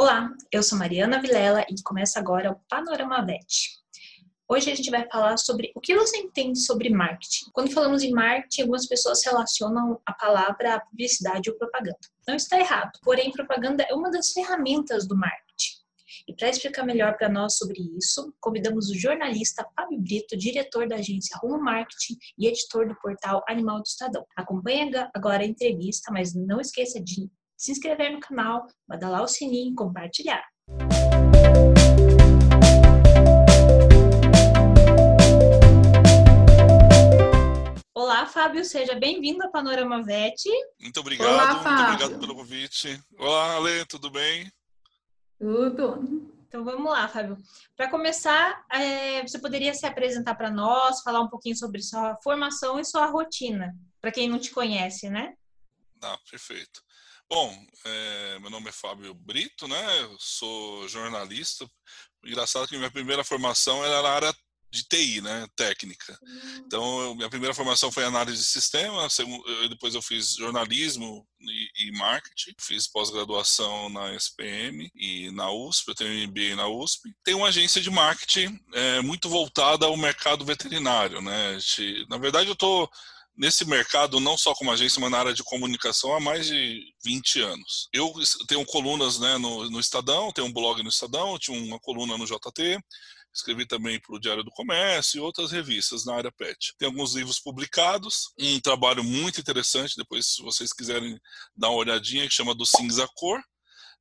Olá, eu sou Mariana Vilela e começa agora o Panorama VET. Hoje a gente vai falar sobre o que você entende sobre marketing. Quando falamos em marketing, algumas pessoas relacionam a palavra à publicidade ou propaganda. Não está errado, porém, propaganda é uma das ferramentas do marketing. E para explicar melhor para nós sobre isso, convidamos o jornalista Fábio Brito, diretor da agência Rumo Marketing e editor do portal Animal do Estadão. Acompanhe agora a entrevista, mas não esqueça de se inscrever no canal, badalar o sininho e compartilhar. Olá, Fábio, seja bem-vindo ao Panorama VET. Muito obrigado, Olá, muito obrigado pelo convite. Olá, Ale, tudo bem? Tudo. Então vamos lá, Fábio. Para começar, é, você poderia se apresentar para nós, falar um pouquinho sobre sua formação e sua rotina, para quem não te conhece, né? Ah, perfeito. Bom, é, meu nome é Fábio Brito, né? Eu sou jornalista. Engraçado que minha primeira formação era na área de TI, né, técnica. Hum. Então, eu, minha primeira formação foi análise de sistema, depois eu fiz jornalismo e, e marketing, fiz pós-graduação na SPM e na USP, eu tenho MBA na USP. Tem uma agência de marketing é, muito voltada ao mercado veterinário, né? Na verdade, eu estou nesse mercado, não só como agência, mas na área de comunicação há mais de 20 anos. Eu tenho colunas né, no, no Estadão, tenho um blog no Estadão, tinha uma coluna no JT, escrevi também para o Diário do Comércio e outras revistas na área PET. Tem alguns livros publicados, um trabalho muito interessante, depois se vocês quiserem dar uma olhadinha, que chama Do Cinza Cor,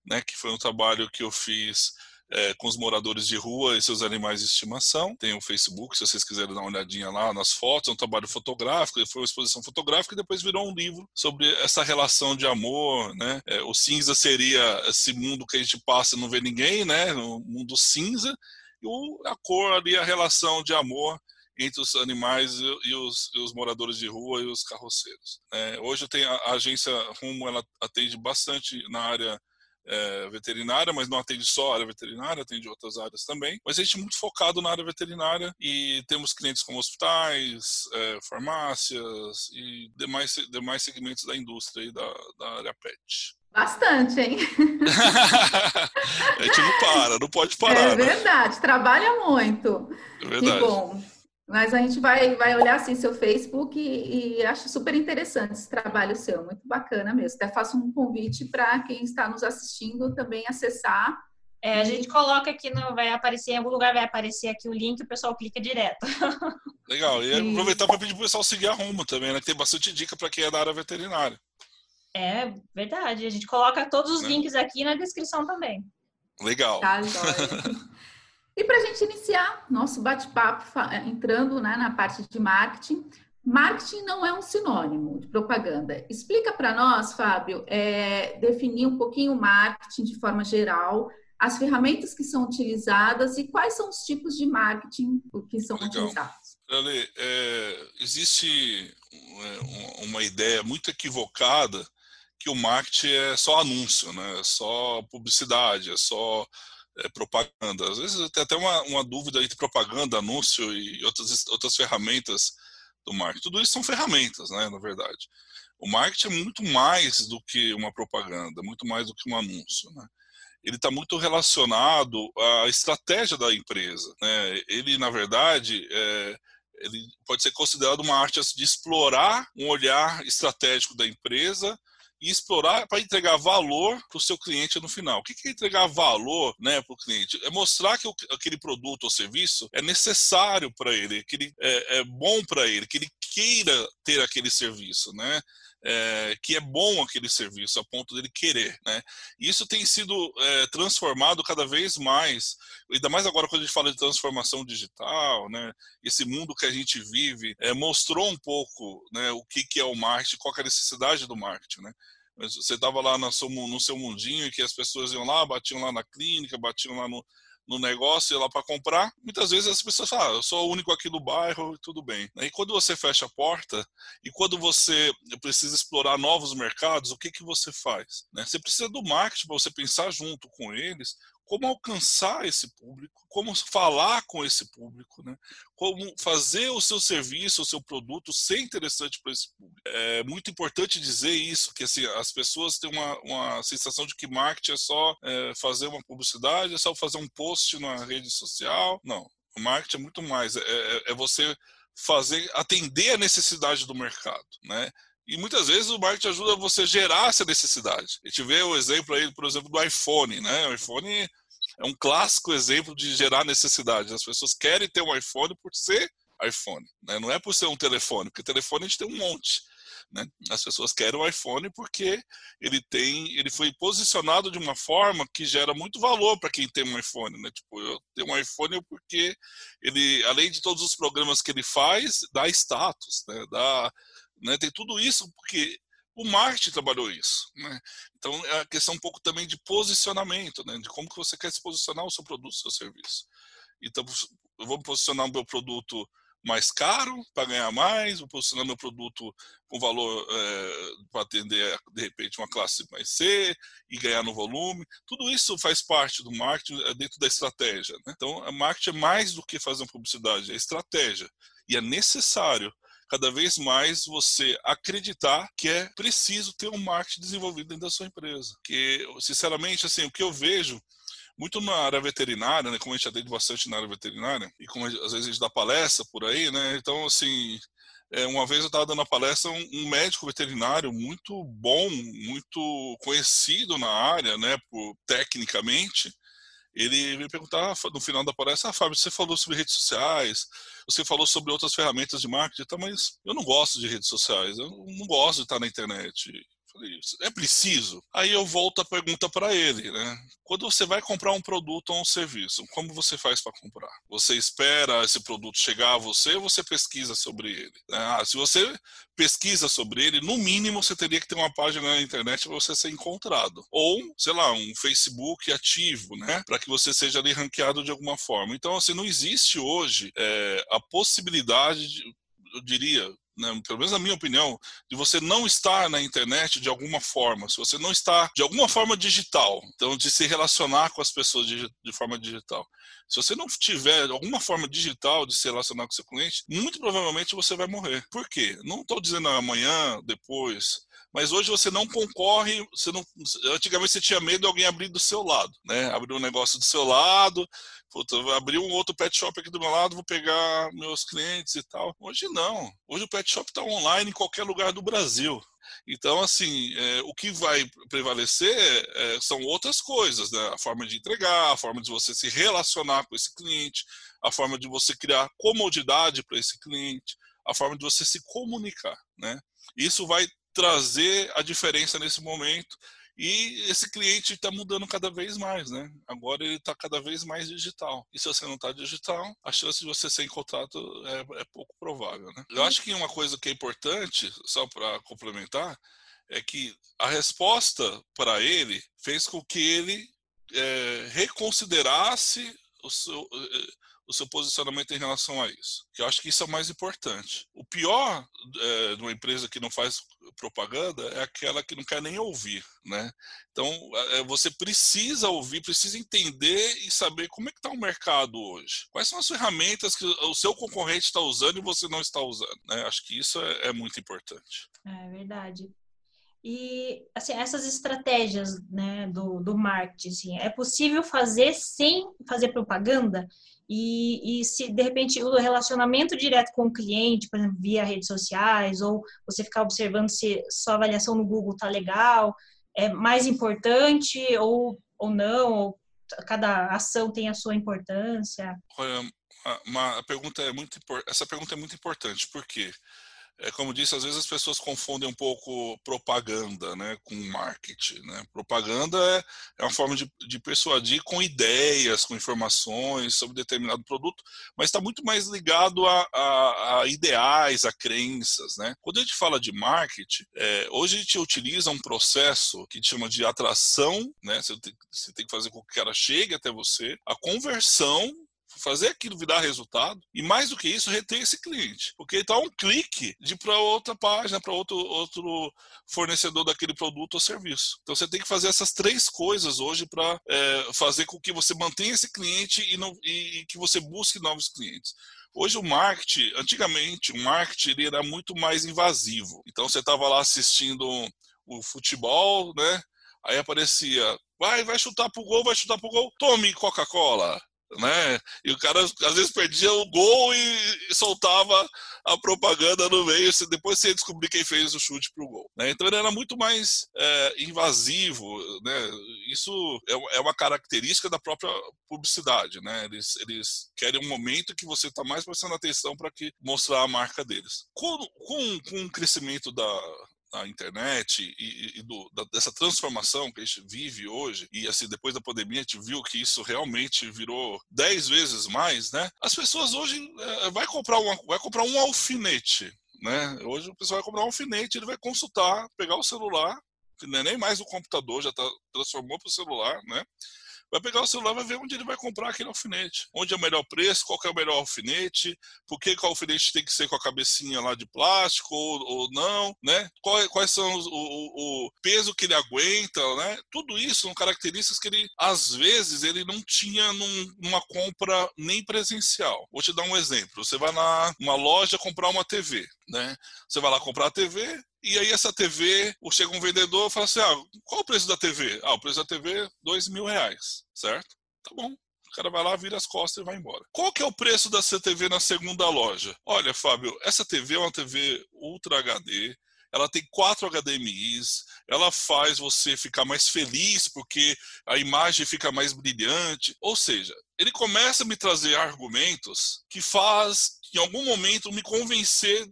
né, que foi um trabalho que eu fiz é, com os moradores de rua e seus animais de estimação. Tem o Facebook, se vocês quiserem dar uma olhadinha lá nas fotos, é um trabalho fotográfico, foi uma exposição fotográfica e depois virou um livro sobre essa relação de amor, né? É, o cinza seria esse mundo que a gente passa e não vê ninguém, né? O mundo cinza. E o, a cor ali, a relação de amor entre os animais e os, e os, moradores de rua e os carroceiros. É, hoje tenho a, a agência Rumo, ela atende bastante na área é, veterinária, mas não atende só a área veterinária, atende outras áreas também. Mas a gente é muito focado na área veterinária e temos clientes como hospitais, é, farmácias e demais, demais segmentos da indústria e da, da área pet. Bastante, hein? a gente não para, não pode parar. É verdade, né? trabalha muito. É verdade. Que bom. Mas a gente vai, vai olhar assim seu Facebook e, e acho super interessante esse trabalho seu, muito bacana mesmo. Até faço um convite para quem está nos assistindo também acessar. É, a gente coloca aqui, no, vai aparecer em algum lugar, vai aparecer aqui o link, o pessoal clica direto. Legal, e aproveitar para pedir para o pessoal seguir a Rumo também, né? Que tem bastante dica para quem é da área veterinária. É verdade, a gente coloca todos os né? links aqui na descrição também. Legal. Tá, E para a gente iniciar nosso bate-papo, eh, entrando né, na parte de marketing, marketing não é um sinônimo de propaganda. Explica para nós, Fábio, é, definir um pouquinho o marketing de forma geral, as ferramentas que são utilizadas e quais são os tipos de marketing que são Legal. utilizados. Ale, é, existe uma ideia muito equivocada que o marketing é só anúncio, né? é só publicidade, é só é, propaganda. Às vezes tem até uma, uma dúvida entre propaganda, anúncio e outras, outras ferramentas do marketing. Tudo isso são ferramentas, né, na verdade. O marketing é muito mais do que uma propaganda, muito mais do que um anúncio. Né? Ele está muito relacionado à estratégia da empresa. Né? Ele, na verdade, é, ele pode ser considerado uma arte de explorar um olhar estratégico da empresa e explorar para entregar valor para o seu cliente no final. O que é entregar valor né, para o cliente? É mostrar que aquele produto ou serviço é necessário para ele, que ele é, é bom para ele, que ele queira ter aquele serviço, né? É, que é bom aquele serviço a ponto dele querer, né? Isso tem sido é, transformado cada vez mais, ainda mais agora quando a gente fala de transformação digital, né? Esse mundo que a gente vive é, mostrou um pouco, né? O que, que é o marketing, qual é a necessidade do marketing, né? Você estava lá no seu, no seu mundinho que as pessoas iam lá, batiam lá na clínica, batiam lá no, no negócio e lá para comprar, muitas vezes as pessoas falam, ah, eu sou o único aqui do bairro tudo bem. E quando você fecha a porta e quando você precisa explorar novos mercados, o que, que você faz? Né? Você precisa do marketing para você pensar junto com eles como alcançar esse público, como falar com esse público, né? como fazer o seu serviço, o seu produto ser interessante para esse público. É muito importante dizer isso, que assim, as pessoas têm uma, uma sensação de que marketing é só é, fazer uma publicidade, é só fazer um post na rede social. Não, o marketing é muito mais, é, é, é você fazer atender a necessidade do mercado, né? E muitas vezes o marketing ajuda você a gerar essa necessidade. A gente vê o exemplo aí, por exemplo, do iPhone, né? O iPhone é um clássico exemplo de gerar necessidade. As pessoas querem ter um iPhone por ser iPhone, né? não é por ser um telefone, porque telefone a gente tem um monte. Né? As pessoas querem o iPhone porque ele tem, ele foi posicionado de uma forma que gera muito valor para quem tem um iPhone, né? Tipo, eu tenho um iPhone porque ele, além de todos os programas que ele faz, dá status, né? Dá, né? Tem tudo isso porque o marketing trabalhou isso. Né? Então, é a questão um pouco também de posicionamento, né? de como que você quer se posicionar o seu produto, o seu serviço. Então, eu vou posicionar o meu produto mais caro para ganhar mais, vou posicionar meu produto com valor é, para atender, de repente, uma classe mais C e ganhar no volume. Tudo isso faz parte do marketing é dentro da estratégia. Né? Então, a marketing é mais do que fazer uma publicidade, é estratégia. E é necessário cada vez mais você acreditar que é preciso ter um marketing desenvolvido dentro da sua empresa. Que, sinceramente, assim, o que eu vejo muito na área veterinária, né, como a gente atende bastante na área veterinária, e como às vezes a gente dá palestra por aí, né, então, assim, é, uma vez eu estava dando a palestra, um, um, médico veterinário muito bom, muito conhecido na área, né, por, tecnicamente, ele me perguntava no final da palestra, ah, Fábio, você falou sobre redes sociais, você falou sobre outras ferramentas de marketing, tá, mas eu não gosto de redes sociais, eu não gosto de estar na internet. É preciso? Aí eu volto a pergunta para ele, né? Quando você vai comprar um produto ou um serviço, como você faz para comprar? Você espera esse produto chegar a você ou você pesquisa sobre ele? Ah, se você pesquisa sobre ele, no mínimo você teria que ter uma página na internet para você ser encontrado. Ou, sei lá, um Facebook ativo, né? Para que você seja ali ranqueado de alguma forma. Então, assim, não existe hoje é, a possibilidade de, eu diria, né, pelo menos na minha opinião, de você não estar na internet de alguma forma, se você não está de alguma forma digital, então de se relacionar com as pessoas de, de forma digital. Se você não tiver alguma forma digital de se relacionar com seu cliente, muito provavelmente você vai morrer. Por quê? Não estou dizendo amanhã, depois, mas hoje você não concorre, você não, antigamente você tinha medo de alguém abrir do seu lado, né? Abrir um negócio do seu lado, vou abrir um outro pet shop aqui do meu lado, vou pegar meus clientes e tal. Hoje não. Hoje o pet shop está online em qualquer lugar do Brasil. Então, assim, é, o que vai prevalecer é, são outras coisas, né? A forma de entregar, a forma de você se relacionar com esse cliente, a forma de você criar comodidade para esse cliente, a forma de você se comunicar, né? Isso vai trazer a diferença nesse momento. E esse cliente está mudando cada vez mais, né? Agora ele está cada vez mais digital. E se você não está digital, a chance de você ser encontrado é, é pouco provável, né? Eu acho que uma coisa que é importante, só para complementar, é que a resposta para ele fez com que ele é, reconsiderasse o seu, é, o seu posicionamento em relação a isso. Que eu acho que isso é o mais importante. O pior é, de uma empresa que não faz propaganda é aquela que não quer nem ouvir, né? Então é, você precisa ouvir, precisa entender e saber como é que está o mercado hoje. Quais são as ferramentas que o seu concorrente está usando e você não está usando? Né? Acho que isso é, é muito importante. É verdade. E assim, essas estratégias né, do, do marketing, assim, é possível fazer sem fazer propaganda? E, e, se de repente o relacionamento direto com o cliente, por exemplo, via redes sociais, ou você ficar observando se sua avaliação no Google tá legal, é mais importante ou, ou não, ou cada ação tem a sua importância? Olha, uma, pergunta é muito, essa pergunta é muito importante, por quê? Porque é, como disse, às vezes as pessoas confundem um pouco propaganda né, com marketing. Né? Propaganda é, é uma forma de, de, persuadir com ideias, com informações sobre determinado produto, mas está muito mais ligado a, a, a, ideais, a crenças. Né? Quando a gente fala de marketing, é, hoje a gente utiliza um processo que chama de atração, né? você, tem, você tem que fazer com que o cara chegue até você, a conversão fazer aquilo virar resultado e mais do que isso reter esse cliente, porque está um clique de para outra página, para outro outro fornecedor daquele produto ou serviço. Então você tem que fazer essas três coisas hoje para é, fazer com que você mantenha esse cliente e, não, e, e que você busque novos clientes. Hoje o marketing, antigamente o marketing ele era muito mais invasivo. Então você estava lá assistindo o futebol, né? Aí aparecia, vai, vai chutar pro gol, vai chutar pro gol, tome Coca-Cola né? E o cara às vezes perdia o gol e soltava a propaganda no meio, depois você descobrir quem fez o chute pro gol. Né? Então ele era muito mais é, invasivo, né? Isso é, é, uma característica da própria publicidade, né? Eles, eles querem um momento que você está mais prestando atenção para que mostrar a marca deles. Com, com, com o crescimento da, da internet e, e do, da, dessa transformação que a gente vive hoje, e assim, depois da pandemia a gente viu que isso realmente virou dez vezes mais, né? As pessoas hoje é, vai, comprar uma, vai comprar um alfinete, né? Hoje o pessoal vai comprar um alfinete, ele vai consultar, pegar o celular, que não é nem mais o computador, já tá, transformou para o celular, né? Vai pegar o celular, vai ver onde ele vai comprar aquele alfinete. Onde é o melhor preço, qual é o melhor alfinete, por que, que o alfinete tem que ser com a cabecinha lá de plástico ou, ou não, né? Quais, quais são os, o, o, peso que ele aguenta, né? Tudo isso são características que ele, às vezes, ele não tinha num, numa compra nem presencial. Vou te dar um exemplo. Você vai na uma loja comprar uma TV, né? Você vai lá comprar a TV, e aí essa TV, chega um vendedor e fala assim, ah, qual o preço da TV? Ah, o preço da TV, dois mil reais, certo? Tá bom. O cara vai lá, vira as costas e vai embora. Qual que é o preço dessa TV na segunda loja? Olha, Fábio, essa TV é uma TV Ultra HD, ela tem quatro HDMIs, ela faz você ficar mais feliz porque a imagem fica mais brilhante. Ou seja, ele começa a me trazer argumentos que faz, em algum momento, me convencer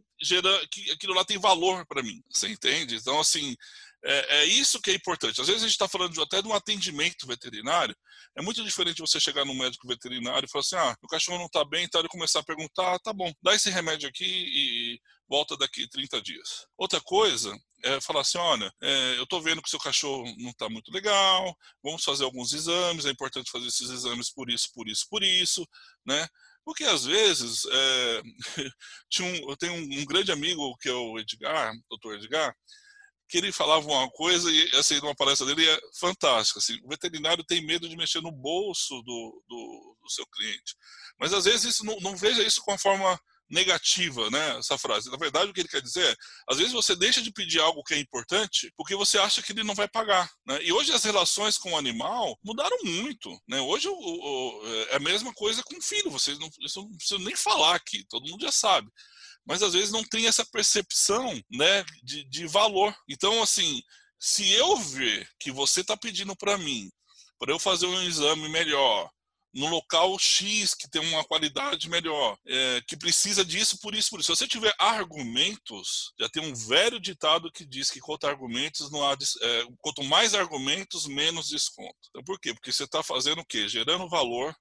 que aquilo lá tem valor para mim. Você entende? Então, assim, é, é, isso que é importante. Às vezes a gente está falando de, até de um atendimento veterinário. É muito diferente você chegar no médico veterinário e falar assim: ah, o cachorro não está bem, então ele começar a perguntar: ah, tá bom, dá esse remédio aqui e volta daqui 30 dias. Outra coisa é falar assim: olha, é, eu estou vendo que o seu cachorro não está muito legal, vamos fazer alguns exames, é importante fazer esses exames por isso, por isso, por isso, né? Porque às vezes, é, um, eu tenho um, grande amigo que é o Edgar, doutor Edgar, que ele falava uma coisa e assim, uma palestra dele é fantástica. Assim, o veterinário tem medo de mexer no bolso do, do, do seu cliente. Mas às vezes isso, não, não veja isso com a forma negativa, né, essa frase. Na verdade, o que ele quer dizer é, às vezes você deixa de pedir algo que é importante porque você acha que ele não vai pagar, né? E hoje as relações com o animal mudaram muito, né? Hoje o, o, é a mesma coisa com o filho, vocês não, não precisam nem falar aqui, todo mundo já sabe. Mas às vezes não tem essa percepção, né, de, de valor. Então, assim, se eu ver que você está pedindo para mim para eu fazer um exame melhor, no local X que tem uma qualidade melhor, é, que precisa disso, por isso, por isso. Se você tiver argumentos, já tem um velho ditado que diz que quanto argumentos não há, é, quanto mais argumentos, menos desconto. Então, por quê? Porque você está fazendo o quê? Gerando valor,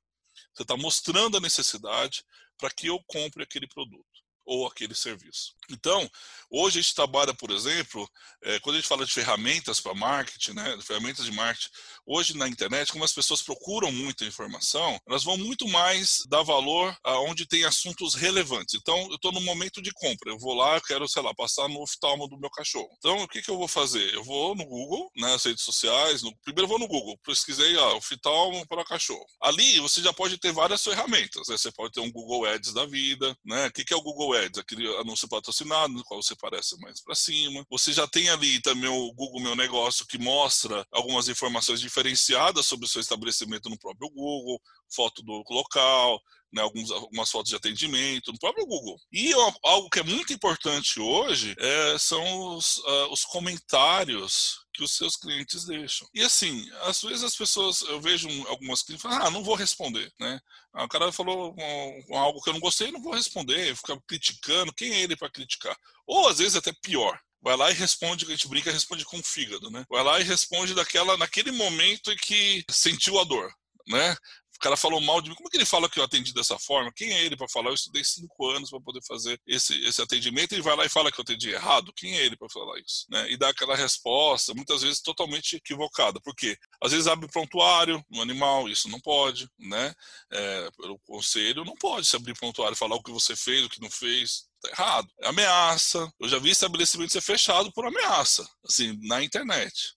você está mostrando a necessidade para que eu compre aquele produto ou aquele serviço. Então, hoje a gente trabalha, por exemplo, é, quando a gente fala de ferramentas para marketing, né, ferramentas de marketing, hoje na internet, como as pessoas procuram muita informação, elas vão muito mais dar valor aonde tem assuntos relevantes. Então, eu estou no momento de compra, eu vou lá, eu quero, sei lá, passar no oftalmo do meu cachorro. Então, o que, que eu vou fazer? Eu vou no Google, nas redes sociais, no, primeiro eu vou no Google, pesquisei, ó, oftalmo para cachorro. Ali, você já pode ter várias ferramentas, né? você pode ter um Google Ads da vida, né? O que, que é o Google Ads? Aquele anúncio patrocinado, no qual você aparece mais para cima. Você já tem ali também o Google Meu Negócio, que mostra algumas informações diferenciadas sobre o seu estabelecimento no próprio Google, foto do local, né, alguns, algumas fotos de atendimento no próprio Google. E algo que é muito importante hoje é, são os, uh, os comentários que os seus clientes deixam. E assim, às vezes as pessoas, eu vejo algumas clientes falam, ah, não vou responder, né? Ah, o cara falou algo que eu não gostei, não vou responder, ficar criticando, quem é ele para criticar? Ou às vezes até pior, vai lá e responde, a gente brinca, responde com o fígado, né? Vai lá e responde daquela, naquele momento em que sentiu a dor, né? Cara falou mal de mim. Como é que ele fala que eu atendi dessa forma? Quem é ele para falar? Eu estudei cinco anos para poder fazer esse, esse atendimento. Ele vai lá e fala que eu atendi errado. Quem é ele para falar isso? Né? E dá aquela resposta, muitas vezes totalmente equivocada. Por quê? Às vezes abre prontuário no animal, isso não pode, né? É, pelo conselho, não pode se abrir prontuário, falar o que você fez, o que não fez. Tá errado. É ameaça. Eu já vi estabelecimento ser fechado por ameaça, assim, na internet.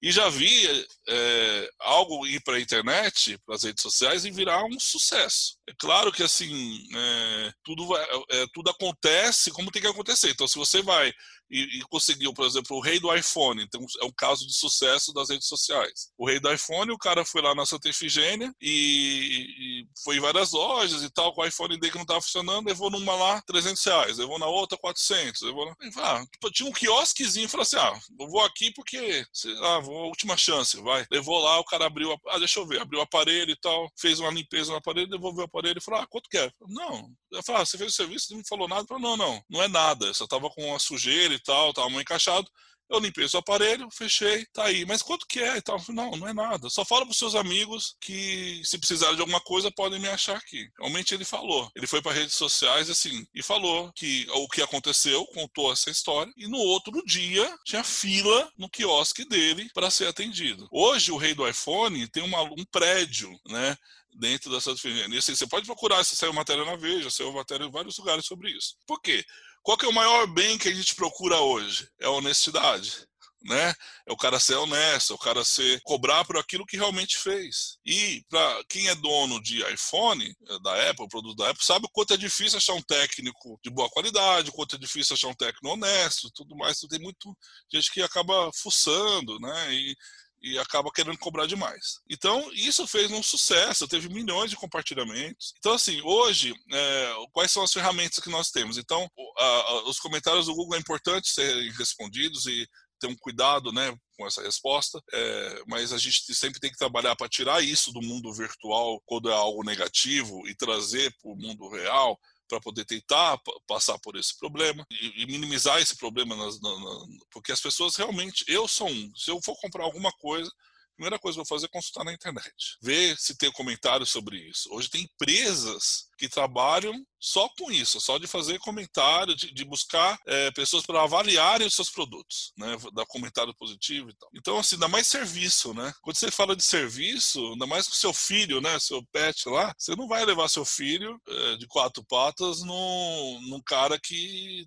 E já vi é, algo ir para a internet, para as redes sociais e virar um sucesso. É claro que assim é, tudo, vai, é, tudo acontece como tem que acontecer. Então, se você vai e, e, conseguiu, por exemplo, o rei do iPhone, então é um caso de sucesso das redes sociais. O rei do iPhone, o cara foi lá na Santa Efigênia e, e foi em várias lojas e tal, com o iPhone dele que não estava funcionando, levou numa lá 300 reais, levou na outra 400, levou na... ah, tinha um quiosquezinho e falou assim, ah, eu vou aqui porque, sei lá, vou, última chance, vai. Levou lá, o cara abriu, ah, deixa eu ver, abriu o aparelho e tal, fez uma limpeza no aparelho, devolveu o aparelho e falou, ah, quanto quer? Não, eu falei, ah, você fez o serviço, não me falou nada? Eu falei, não, não, não é nada, só tava com uma sujeira e tal, tava mal encaixado. Eu limpei o aparelho, fechei, tá aí. Mas quanto que é e tal? Não, não é nada. Só fala pros seus amigos que se precisarem de alguma coisa podem me achar aqui. Realmente ele falou. Ele foi para redes sociais assim e falou que o que aconteceu, contou essa história e no outro dia tinha fila no quiosque dele para ser atendido. Hoje o rei do iPhone tem uma, um prédio, né? dentro Santa Efigênia. Assim, você pode procurar, se saiu matéria na Veja, saiu matéria em vários lugares sobre isso. Por quê? Qual que é o maior bem que a gente procura hoje? É a honestidade. Né? É o cara ser honesto, é o cara ser cobrar por aquilo que realmente fez. E para quem é dono de iPhone, é, da Apple, produto da Apple, sabe o quanto é difícil achar um técnico de boa qualidade, o quanto é difícil achar um técnico honesto, tudo mais. Tem muito gente que acaba fuçando, né? E e acaba querendo cobrar demais. Então, isso fez um sucesso, teve milhões de compartilhamentos. Então, assim, hoje, é, quais são as ferramentas que nós temos? Então, a, a, os comentários do Google é importante serem respondidos e ter um cuidado né, com essa resposta, é, mas a gente sempre tem que trabalhar para tirar isso do mundo virtual quando é algo negativo e trazer para o mundo real para poder tentar passar por esse problema e, e minimizar esse problema, nas, na, na, porque as pessoas realmente, eu sou um, se eu for comprar alguma coisa, primeira coisa que eu vou fazer é consultar na internet, ver se tem comentários sobre isso. Hoje tem empresas que trabalham só com isso, só de fazer comentário, de, de buscar é, pessoas para avaliarem os seus produtos, né, dar comentário positivo e tal. Então, assim, dá mais serviço, né? Quando você fala de serviço, ainda mais com seu filho, né, seu pet lá, você não vai levar seu filho é, de quatro patas num, num cara que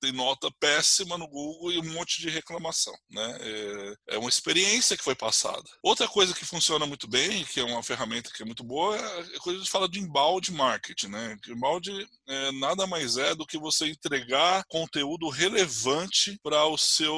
tem nota péssima no Google e um monte de reclamação. Né? É, é, uma experiência que foi passada. Outra coisa que funciona muito bem, que é uma ferramenta que é muito boa, é a coisa de falar de embalde marketing. Né? Embalde é, nada mais é do que você entregar conteúdo relevante para o seu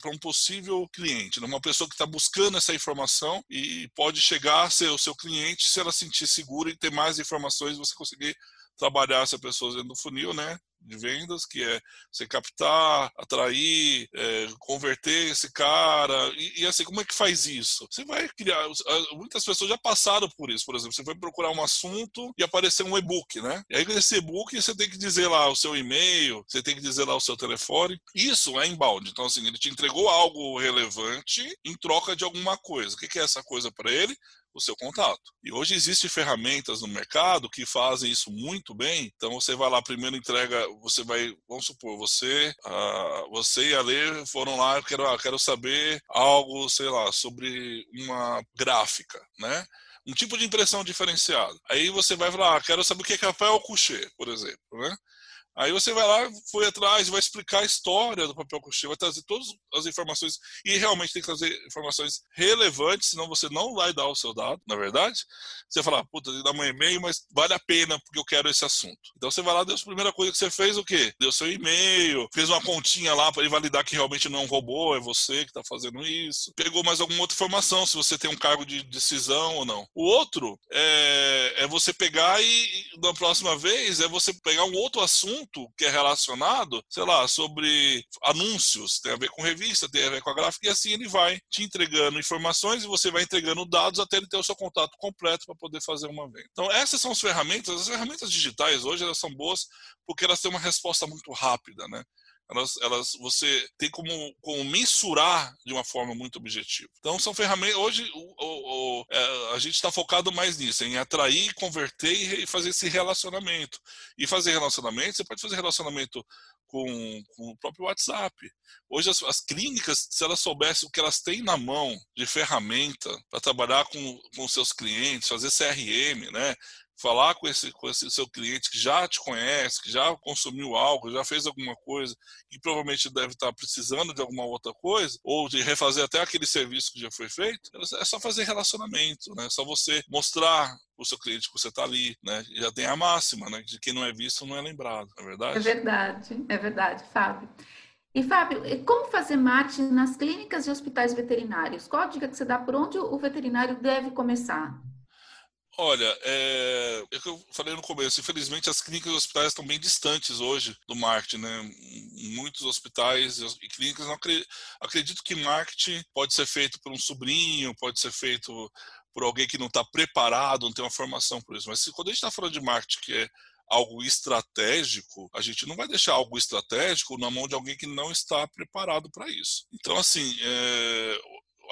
para um possível cliente, né? uma pessoa que está buscando essa informação e pode chegar a ser o seu cliente se ela sentir segura e ter mais informações, você conseguir trabalhar essa pessoa dentro do funil, né? de vendas, que é você captar, atrair, é, converter esse cara. E, e, assim, como é que faz isso? Você vai criar. Muitas pessoas já passaram por isso, por exemplo. Você foi procurar um assunto e apareceu um e-book, né? E aí, nesse e-book, você tem que dizer lá o seu e-mail, você tem que dizer lá o seu telefone. Isso é inbound. Então, assim, ele te entregou algo relevante em troca de alguma coisa. O que é essa coisa para ele? O seu contato. E hoje existem ferramentas no mercado que fazem isso muito bem. Então você vai lá, primeiro entrega, você vai, vamos supor, você, uh, você e a Lê foram lá, eu quero, ah, quero saber algo, sei lá, sobre uma gráfica, né? Um tipo de impressão diferenciada. Aí você vai falar, ah, quero saber o que é papel coucher, por exemplo, né? Aí você vai lá, foi atrás, vai explicar a história do papel couché, vai trazer todas as informações e realmente tem que trazer informações relevantes, senão você não vai dar o seu dado, na verdade. Você falar, puta, dá um e-mail, mas vale a pena porque eu quero esse assunto. Então você vai lá, deu a primeira coisa que você fez, o quê? Deu seu e-mail, fez uma continha lá para validar que realmente não é um robô, é você que está fazendo isso. Pegou mais alguma outra informação, se você tem um cargo de decisão ou não. O outro é, é você pegar e, na próxima vez, é você pegar um outro assunto assunto que é relacionado, sei lá, sobre anúncios, tem a ver com revista, tem a ver com a gráfica, e assim ele vai te entregando informações e você vai entregando dados até ele ter o seu contato completo para poder fazer uma venda. Então, essas são as ferramentas. As ferramentas digitais hoje elas são boas porque elas têm uma resposta muito rápida, né? Elas, elas você tem como, como mensurar de uma forma muito objetiva. Então são ferramentas. Hoje o, o, é, a gente está focado mais nisso, em atrair, converter e fazer esse relacionamento. E fazer relacionamento, você pode fazer relacionamento com, com, o próprio WhatsApp. Hoje as, as, clínicas, se elas soubessem o que elas têm na mão de ferramenta para trabalhar com, com seus clientes, fazer CRM, né? Falar com esse, com esse seu cliente que já te conhece, que já consumiu algo, já fez alguma coisa, e provavelmente deve estar precisando de alguma outra coisa, ou de refazer até aquele serviço que já foi feito, é só fazer relacionamento, né? É só você mostrar o seu cliente que você está ali, né? Já tem a máxima, né? De quem não é visto não é lembrado, não é verdade? É verdade, é verdade, Fábio. E Fábio, como fazer marketing nas clínicas e hospitais veterinários? Qual a dica que você dá por onde o veterinário deve começar? Olha, é, é que eu falei no começo, infelizmente as clínicas e hospitais estão bem distantes hoje do marketing, né? Muitos hospitais e clínicas não acredito, acredito que marketing pode ser feito por um sobrinho, pode ser feito por alguém que não está preparado, não tem uma formação por isso. Mas se, quando a gente está falando de marketing que é algo estratégico, a gente não vai deixar algo estratégico na mão de alguém que não está preparado para isso. Então, assim, é,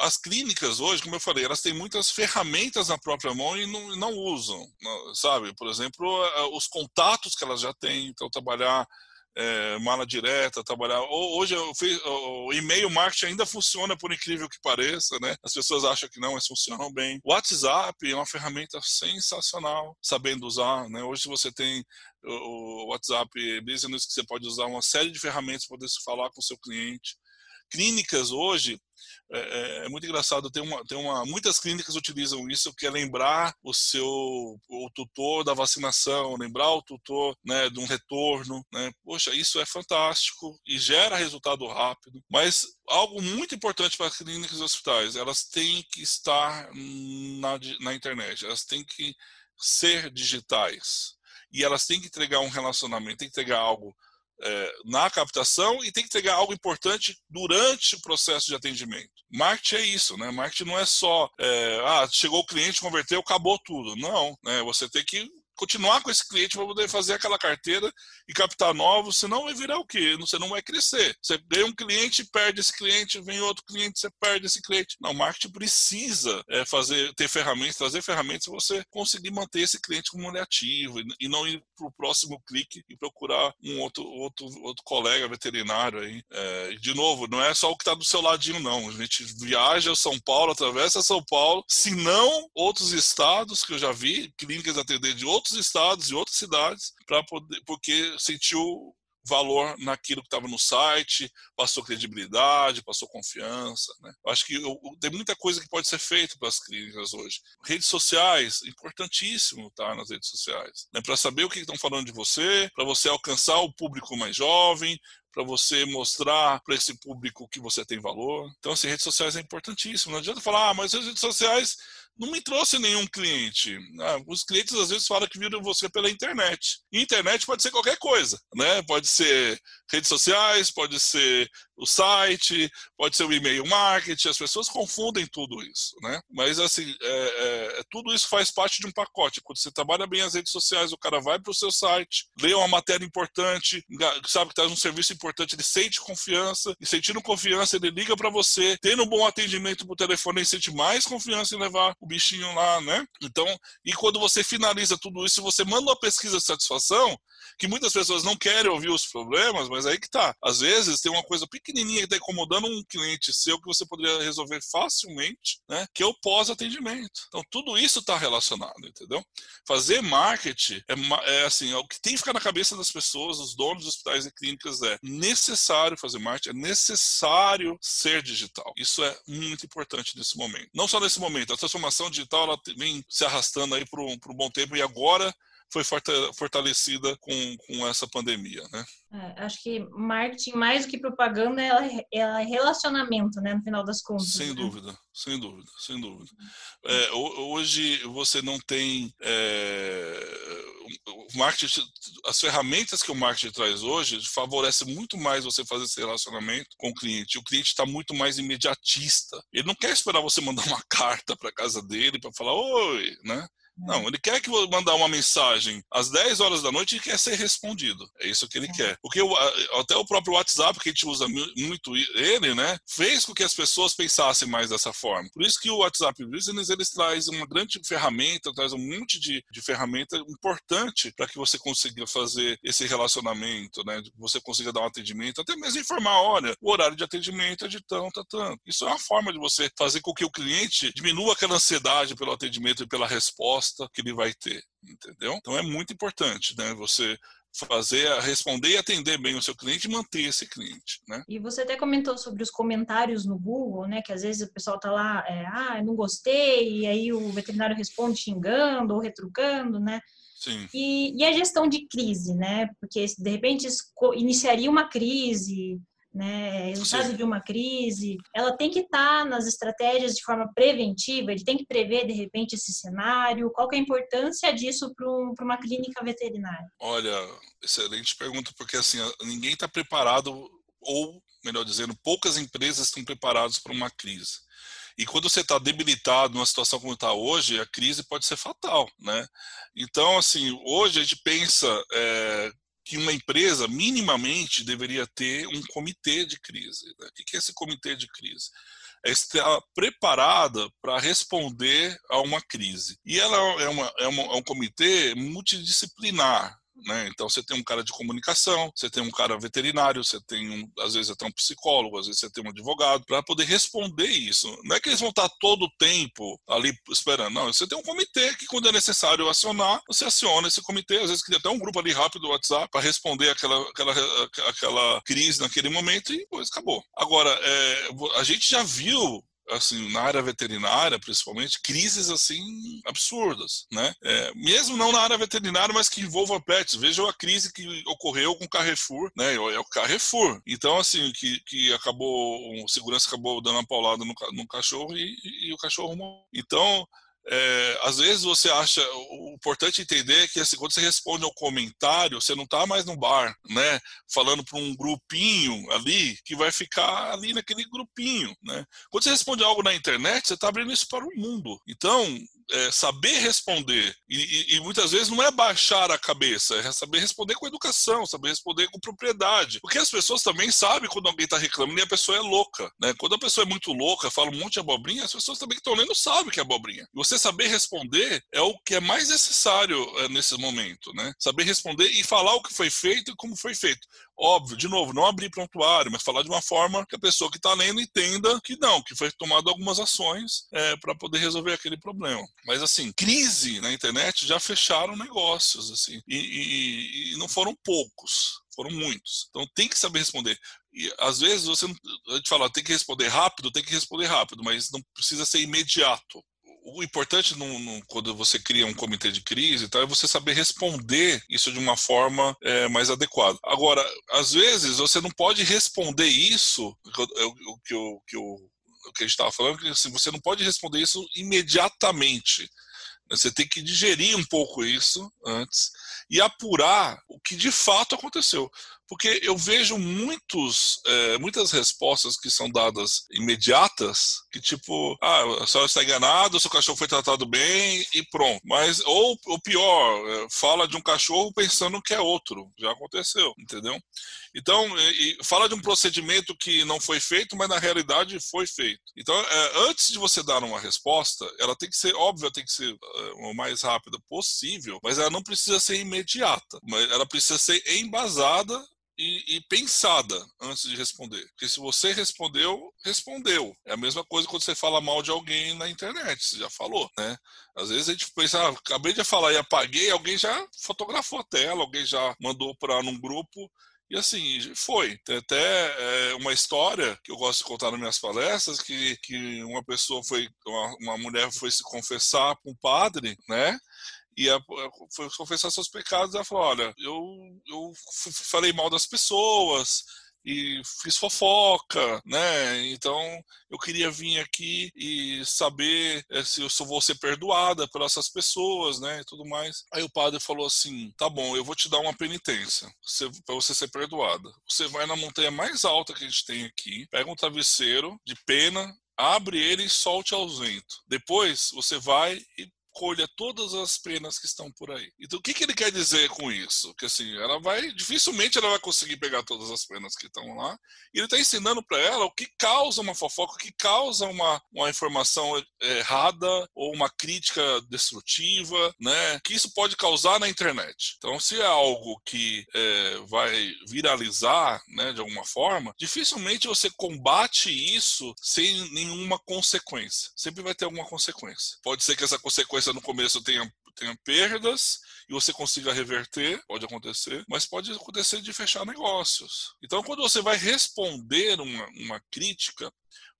as clínicas hoje, como eu falei, elas têm muitas ferramentas na própria mão e não, não usam, sabe? Por exemplo, os contatos que elas já têm, então trabalhar é, mala direta, trabalhar. Hoje o e-mail marketing ainda funciona, por incrível que pareça, né? As pessoas acham que não, mas funcionam bem. O WhatsApp é uma ferramenta sensacional, sabendo usar, né? Hoje você tem o WhatsApp Business que você pode usar uma série de ferramentas para poder se falar com o seu cliente. Clínicas hoje é, é, é, muito engraçado, tem uma, tem uma, muitas clínicas utilizam isso, que é lembrar o seu o tutor da vacinação, lembrar o tutor né, de um retorno. Né? Poxa, isso é fantástico e gera resultado rápido. Mas algo muito importante para as clínicas e hospitais, elas têm que estar na, na internet, elas têm que ser digitais. E elas têm que entregar um relacionamento, têm que entregar algo é, na captação e tem que entregar algo importante durante o processo de atendimento. Marketing é isso, né? Marketing não é só, é, ah, chegou o cliente, converteu, acabou tudo. Não, né? Você tem que continuar com esse cliente para poder fazer aquela carteira e captar novos, senão vai virar o quê? Você não vai crescer. Você ganha um cliente, perde esse cliente, vem outro cliente, você perde esse cliente. Não, o marketing precisa é, fazer, ter ferramentas, trazer ferramentas para você conseguir manter esse cliente como é ativo e não ir para o próximo clique e procurar um outro, outro, outro colega veterinário aí. É, de novo, não é só o que está do seu ladinho, não. A gente viaja São Paulo, atravessa São Paulo, se não outros estados que eu já vi, clínicas atender de outros outros estados e outras cidades para poder porque sentiu valor naquilo que estava no site, passou credibilidade, passou confiança. Né? Acho que eu, tem muita coisa que pode ser feita para as clínicas hoje. Redes sociais, importantíssimo estar tá, nas redes sociais. Né? Para saber o que estão falando de você, para você alcançar o público mais jovem, para você mostrar para esse público que você tem valor. Então, assim, redes sociais é importantíssimo. Não adianta falar, ah, mas as redes sociais não me trouxe nenhum cliente. Ah, os clientes às vezes falam que viram você pela internet. Internet pode ser qualquer coisa, né? Pode ser redes sociais, pode ser o site, pode ser o e-mail marketing, as pessoas confundem tudo isso, né? Mas assim, é, é, é, tudo isso faz parte de um pacote. Quando você trabalha bem as redes sociais, o cara vai para o seu site, lê uma matéria importante, sabe que está um serviço importante, ele sente confiança, e sentindo confiança, ele liga para você, tendo um bom atendimento por telefone, ele sente mais confiança em levar o bichinho lá, né? Então, e quando você finaliza tudo isso, você manda uma pesquisa de satisfação, que muitas pessoas não querem ouvir os problemas, mas aí que tá. Às vezes tem uma coisa pequenininha que está incomodando um cliente seu que você poderia resolver facilmente, né? Que é o pós-atendimento. Então tudo isso está relacionado, entendeu? Fazer marketing é, é assim, é o que tem que ficar na cabeça das pessoas, os donos dos hospitais e clínicas é necessário fazer marketing, é necessário ser digital. Isso é muito importante nesse momento. Não só nesse momento, a transformação digital ela vem se arrastando aí por um, por um bom tempo e agora foi fortalecida com, com essa pandemia, né? É, acho que marketing, mais do que propaganda, ela, ela é relacionamento, né, no final das contas. Sem né? dúvida, sem dúvida, sem dúvida. É, hoje você não tem é, o marketing, as ferramentas que o marketing traz hoje favorece muito mais você fazer esse relacionamento com o cliente. O cliente está muito mais imediatista. Ele não quer esperar você mandar uma carta para casa dele para falar oi, né? Não, ele quer que mandar uma mensagem às 10 horas da noite e quer ser respondido. É isso que ele é. quer. Porque o, até o próprio WhatsApp, que a gente usa muito ele, né, fez com que as pessoas pensassem mais dessa forma. Por isso que o WhatsApp Business, eles traz uma grande ferramenta, traz um monte de, de ferramenta importante para que você consiga fazer esse relacionamento, né, você consiga dar um atendimento, até mesmo informar, olha, o horário de atendimento é de tanto a tanto. Isso é uma forma de você fazer com que o cliente diminua aquela ansiedade pelo atendimento e pela resposta que ele vai ter, entendeu? Então é muito importante, né? Você fazer, responder e atender bem o seu cliente e manter esse cliente, né? E você até comentou sobre os comentários no Google, né? Que às vezes o pessoal tá lá, é, ah, não gostei, e aí o veterinário responde xingando ou retrucando, né? Sim. E, e a gestão de crise, né? Porque de repente iniciaria uma crise, né, resultado de uma crise, ela tem que estar tá nas estratégias de forma preventiva, ele tem que prever, de repente, esse cenário. Qual que é a importância disso para uma clínica veterinária? Olha, excelente pergunta, porque assim, ninguém está preparado, ou, melhor dizendo, poucas empresas estão preparadas para uma crise. E quando você está debilitado numa situação como está hoje, a crise pode ser fatal, né? Então, assim, hoje a gente pensa é, que uma empresa minimamente deveria ter um comitê de crise. Né? O que é esse comitê de crise? É estar preparada para responder a uma crise. E ela é, uma, é, uma, é um comitê multidisciplinar. Né? Então você tem um cara de comunicação, você tem um cara veterinário, você tem um, às vezes até um psicólogo, às vezes você tem um advogado para poder responder isso. Não é que eles vão estar todo o tempo ali esperando, não. Você tem um comitê que quando é necessário acionar, você aciona esse comitê, às vezes cria até um grupo ali rápido do WhatsApp para responder aquela, aquela, aquela crise naquele momento e depois acabou. Agora, é, a gente já viu assim, na área veterinária, principalmente, crises assim absurdas, né? É, mesmo não na área veterinária, mas que envolva pets. Veja a crise que ocorreu com o Carrefour, né? É o Carrefour. Então, assim, que, que acabou, o segurança acabou dando uma paulada no, no cachorro e, e o cachorro morreu. Então, é, às vezes você acha, o importante entender é que assim, quando você responde ao comentário, você não está mais no bar, né, falando para um grupinho ali que vai ficar ali naquele grupinho, né. Quando você responde algo na internet, você está abrindo isso para o mundo. Então, é, saber responder, e, e, e, muitas vezes não é baixar a cabeça, é saber responder com educação, saber responder com propriedade. Porque as pessoas também sabem quando alguém está reclamando e a pessoa é louca. Né? Quando a pessoa é muito louca, fala um monte de abobrinha, as pessoas também que estão lendo sabem que é abobrinha. E você saber responder é o que é mais necessário é, nesse momento. Né? Saber responder e falar o que foi feito e como foi feito. Óbvio, de novo, não abrir prontuário, mas falar de uma forma que a pessoa que está lendo entenda que não, que foi tomado algumas ações é, para poder resolver aquele problema. Mas assim, crise na internet já fecharam negócios, assim, e, e, e não foram poucos, foram muitos. Então tem que saber responder. E às vezes você a gente fala, tem que responder rápido, tem que responder rápido, mas não precisa ser imediato o importante no, no, quando você cria um comitê de crise tá, é você saber responder isso de uma forma é, mais adequada. Agora, às vezes, você não pode responder isso, o que, o, que, o, que a gente estava falando, que assim, você não pode responder isso imediatamente. Você tem que digerir um pouco isso antes e apurar o que de fato aconteceu. Porque eu vejo muitos, é, muitas respostas que são dadas imediatas, que tipo, ah, a senhora está enganada, o seu cachorro foi tratado bem e pronto. Mas, ou o pior, é, fala de um cachorro pensando que é outro. Já aconteceu, entendeu? Então, fala de um procedimento que não foi feito, mas na realidade foi feito. Então, é, antes de você dar uma resposta, ela tem que ser óbvia, tem que ser o mais rápida possível, mas ela não precisa ser imediata. Ela precisa ser embasada e, e, pensada antes de responder. Porque se você respondeu, respondeu. É a mesma coisa quando você fala mal de alguém na internet, você já falou, né? Às vezes a gente pensa, ah, acabei de falar e apaguei, alguém já fotografou a tela, alguém já mandou para num grupo. E assim, foi. Tem até é, uma história que eu gosto de contar nas minhas palestras, que, que uma pessoa foi, uma, uma mulher foi se confessar com um padre, né? E foi confessar seus pecados. Ela falou: Olha, eu, eu falei mal das pessoas e fiz fofoca, né? Então eu queria vir aqui e saber eh, se eu vou ser perdoada por essas pessoas, né? E tudo mais. Aí o padre falou assim: Tá bom, eu vou te dar uma penitência para você ser perdoada. Você vai na montanha mais alta que a gente tem aqui, pega um travesseiro de pena, abre ele e solte ao vento. Depois você vai e escolha todas as penas que estão por aí. Então, o que, que ele quer dizer com isso? Que assim, ela vai, dificilmente ela vai conseguir pegar todas as penas que estão lá. E ele está ensinando para ela o que causa uma fofoca, o que causa uma, uma informação errada ou uma crítica destrutiva, né? Que isso pode causar na internet. Então, se é algo que é, vai viralizar, né, de alguma forma, dificilmente você combate isso sem nenhuma consequência. Sempre vai ter alguma consequência. Pode ser que essa consequência no começo tenha tenha perdas e você consiga reverter, pode acontecer, mas pode acontecer de fechar negócios. Então, quando você vai responder uma, uma crítica,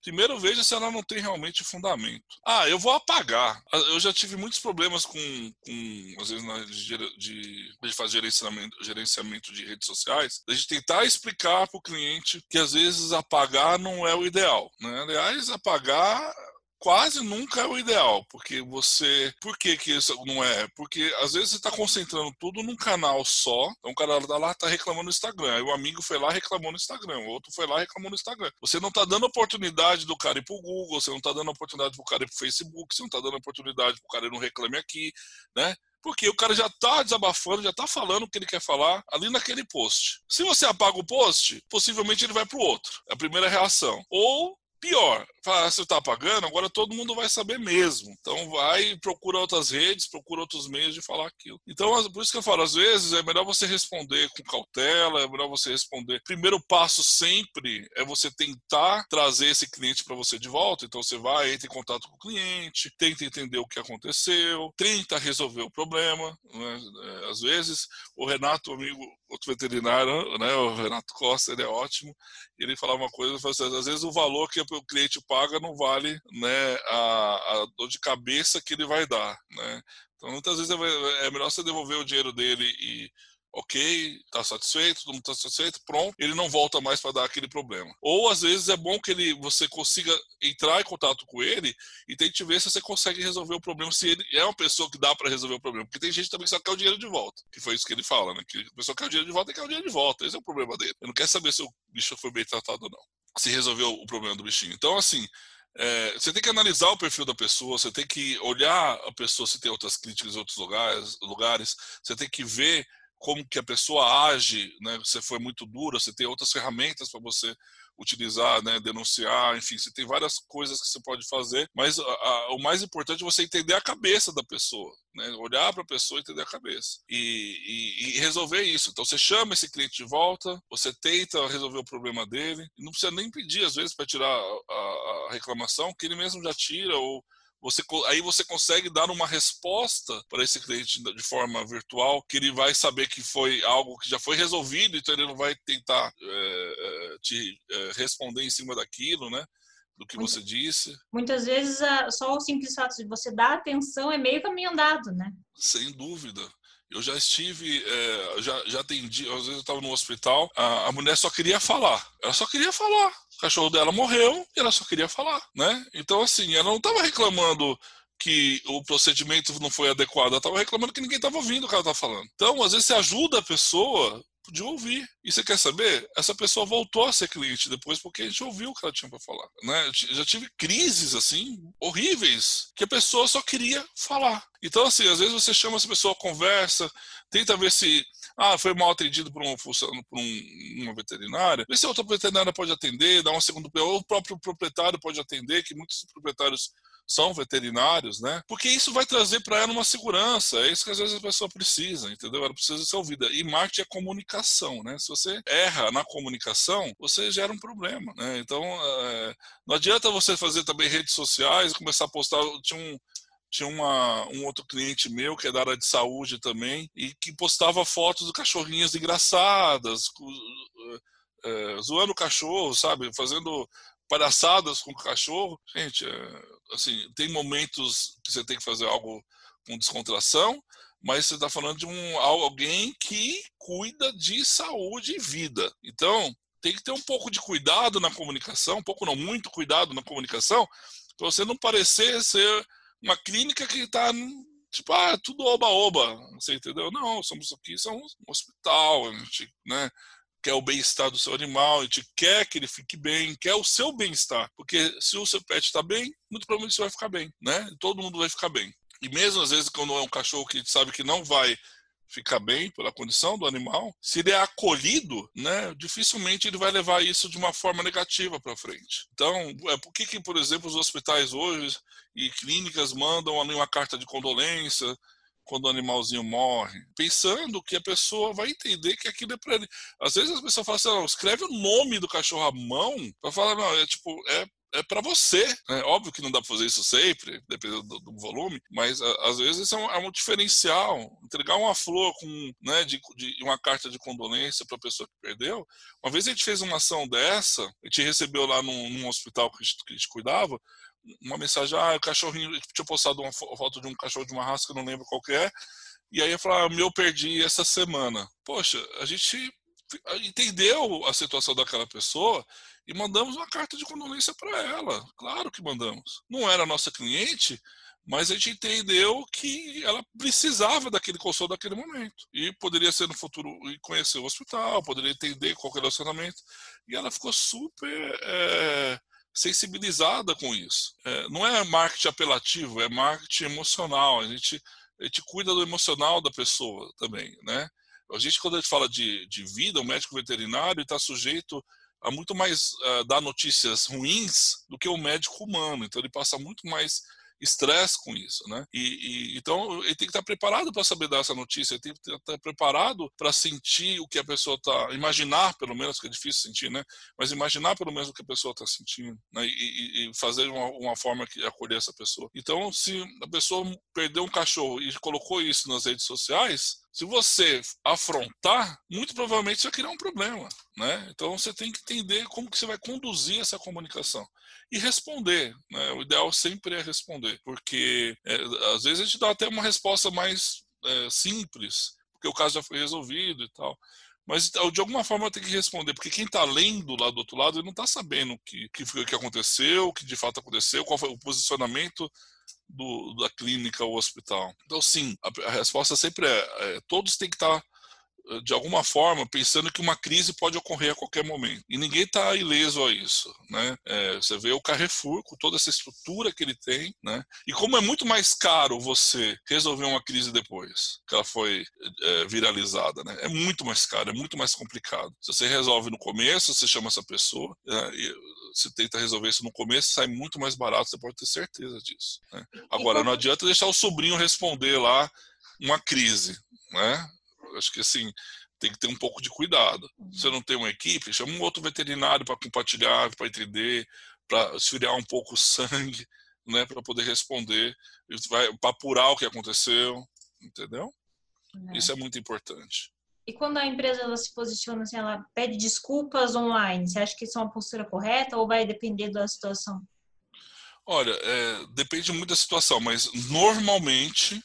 primeiro veja se ela não tem realmente fundamento. Ah, eu vou apagar. Ah, eu já tive muitos problemas com, com às vezes, na, de, de fazer gerenciamento, gerenciamento de redes sociais, a gente tentar explicar para o cliente que às vezes apagar não é o ideal. Né? Aliás, apagar quase nunca é o ideal, porque você. Por que, que isso não é? Porque às vezes você está concentrando tudo num canal só. Então o cara tá lá tá reclamando no Instagram. Aí o amigo foi lá reclamou no Instagram. O outro foi lá reclamou no Instagram. Você não está dando oportunidade do cara ir pro Google, você não está dando oportunidade pro cara ir pro Facebook, você não está dando oportunidade pro cara ir no Reclame Aqui, né? Porque o cara já está desabafando, já está falando o que ele quer falar ali naquele post. Se você apaga o post, possivelmente ele vai para o outro. É a primeira reação. Ou Pior, fala, você está pagando, agora todo mundo vai saber mesmo. Então vai, procura outras redes, procura outros meios de falar aquilo. Então, por isso que eu falo, às vezes é melhor você responder com cautela, é melhor você responder. Primeiro passo sempre é você tentar trazer esse cliente para você de volta. Então você vai, entra em contato com o cliente, tenta entender o que aconteceu, tenta resolver o problema. Né? É, às vezes, o Renato, amigo, outro veterinário, né, o Renato Costa, ele é ótimo, ele falava uma coisa, assim, às vezes o valor que o cliente paga não vale né, a, a dor de cabeça que ele vai dar. Né? Então, muitas vezes é, é melhor você devolver o dinheiro dele e ok, está satisfeito, todo mundo está satisfeito, pronto, ele não volta mais para dar aquele problema. Ou às vezes é bom que ele, você consiga entrar em contato com ele e tente ver se você consegue resolver o problema, se ele é uma pessoa que dá para resolver o problema. Porque tem gente também que só quer o dinheiro de volta, que foi isso que ele fala, né? Que a pessoa quer o dinheiro de volta e quer o dinheiro de volta. Esse é o problema dele. Ele não quer saber se o bicho foi bem tratado ou não. Se resolveu o problema do bichinho. Então, assim, é, você tem que analisar o perfil da pessoa, você tem que olhar a pessoa se tem outras críticas em outros lugares, lugares você tem que ver como que a pessoa age, né? Você foi muito dura, você tem outras ferramentas para você utilizar, né? Denunciar, enfim, você tem várias coisas que você pode fazer, mas a, a, o mais importante é você entender a cabeça da pessoa, né? Olhar para a pessoa e entender a cabeça e, e, e, resolver isso. Então você chama esse cliente de volta, você tenta resolver o problema dele, não precisa nem pedir às vezes para tirar a, a reclamação, que ele mesmo já tira ou você, aí você consegue dar uma resposta para esse cliente de forma virtual, que ele vai saber que foi algo que já foi resolvido, então ele não vai tentar é, te é, responder em cima daquilo, né? Do que você disse. Muitas vezes só o simples fato de você dar atenção é meio caminho andado, né? Sem dúvida. Eu já estive, é, já, já atendi, às vezes eu estava no hospital, a, a mulher só queria falar. Ela só queria falar. O cachorro dela morreu e ela só queria falar, né? Então, assim, ela não estava reclamando que o procedimento não foi adequado, ela estava reclamando que ninguém estava ouvindo o que ela estava falando. Então, às vezes, você ajuda a pessoa de ouvir. E você quer saber? Essa pessoa voltou a ser cliente depois porque a gente ouviu o que ela tinha para falar. Né? Já tive crises assim horríveis que a pessoa só queria falar. Então, assim, às vezes você chama essa pessoa, conversa, tenta ver se ah, foi mal atendido por, um, por um, uma veterinária. Vê se outra veterinária pode atender, dar uma segunda ou o próprio proprietário pode atender, que muitos proprietários são veterinários, né? Porque isso vai trazer para ela uma segurança. É isso que às vezes a pessoa precisa, entendeu? Ela precisa ser ouvida. E marketing é comunicação, né? Se você erra na comunicação, você gera um problema, né? Então, é, não adianta você fazer também redes sociais, começar a postar. Tinha um, tinha uma, um outro cliente meu que é da área de saúde também e que postava fotos de cachorrinhas engraçadas, é, zoando o cachorro, sabe? Fazendo palhaçadas com o cachorro. Gente, é, assim, tem momentos que você tem que fazer algo com descontração, mas você está falando de um alguém que cuida de saúde e vida. Então, tem que ter um pouco de cuidado na comunicação, um pouco não muito cuidado na comunicação, para você não parecer ser uma clínica que está tipo, ah, tudo oba-oba, você entendeu? Não, somos aqui, somos um hospital, a gente, né, quer o bem-estar do seu animal, a gente quer que ele fique bem, quer o seu bem-estar. Porque se o seu pet está bem, muito provavelmente você vai ficar bem, né? Todo mundo vai ficar bem. E mesmo às vezes quando é um cachorro que sabe que não vai ficar bem pela condição do animal, se ele é acolhido, né, dificilmente ele vai levar isso de uma forma negativa para frente. Então, é por que, que, por exemplo, os hospitais hoje e clínicas mandam ali uma carta de condolência quando o animalzinho morre, pensando que a pessoa vai entender que aquilo é para ele. Às vezes as pessoas falam assim, não, escreve o nome do cachorro à mão para falar, não, é tipo, é é para você. Né? Óbvio que não dá para fazer isso sempre, dependendo do, do volume, mas a, às vezes é um, é um, diferencial. Entregar uma flor com, né, de, de uma carta de condolência para a pessoa que perdeu. Uma vez a gente fez uma ação dessa, a gente recebeu lá num, num hospital que a, gente, que a gente cuidava, uma mensagem, ah, o cachorrinho, tinha postado uma foto de um cachorro de uma raça que eu não lembro qual é, e aí eu falei, ah, meu perdi essa semana. Poxa, a gente entendeu a situação daquela pessoa e mandamos uma carta de condolência para ela. Claro que mandamos. Não era nossa cliente, mas a gente entendeu que ela precisava daquele consolo naquele momento. E poderia ser no futuro conhecer o hospital, poderia entender qual era o relacionamento. E ela ficou super é, sensibilizada com isso. É, não é marketing apelativo, é marketing emocional. A gente, a gente cuida do emocional da pessoa também, né? A gente, quando a gente fala de, de vida, o médico veterinário está sujeito a muito mais uh, dar notícias ruins do que o médico humano. Então, ele passa muito mais estresse com isso, né? E, e, então ele tem que estar preparado para saber dar essa notícia, ele tem que estar preparado para sentir o que a pessoa está, imaginar pelo menos que é difícil sentir, né? Mas imaginar pelo menos o que a pessoa está sentindo, né? E, e fazer uma, uma, forma que acolher essa pessoa. Então, se a pessoa perdeu um cachorro e colocou isso nas redes sociais, se você afrontar, muito provavelmente você vai criar um problema, né? Então você tem que entender como que você vai conduzir essa comunicação e responder. Né? O ideal sempre é responder, porque é, às vezes a gente dá até uma resposta mais é, simples, porque o caso já foi resolvido e tal. Mas de alguma forma tem que responder, porque quem está lendo lá do outro lado, ele não está sabendo o que, que que aconteceu, o que de fato aconteceu, qual foi o posicionamento do, da clínica ou hospital. Então, sim, a, a resposta sempre é, é todos têm que estar tá de alguma forma, pensando que uma crise pode ocorrer a qualquer momento. E ninguém está ileso a isso. Né? É, você vê o Carrefour, com toda essa estrutura que ele tem, né? e como é muito mais caro você resolver uma crise depois que ela foi é, viralizada. Né? É muito mais caro, é muito mais complicado. Se você resolve no começo, você chama essa pessoa, é, e você tenta resolver isso no começo, sai muito mais barato, você pode ter certeza disso. Né? Agora, não adianta deixar o sobrinho responder lá uma crise. Né? Acho que assim, tem que ter um pouco de cuidado. Se você não tem uma equipe, chama um outro veterinário para compartilhar, para entender, para esfriar um pouco o sangue, né, para poder responder, para apurar o que aconteceu, entendeu? É. Isso é muito importante. E quando a empresa ela se posiciona assim, ela pede desculpas online, você acha que isso é uma postura correta ou vai depender da situação? Olha, é, depende muito da situação, mas normalmente,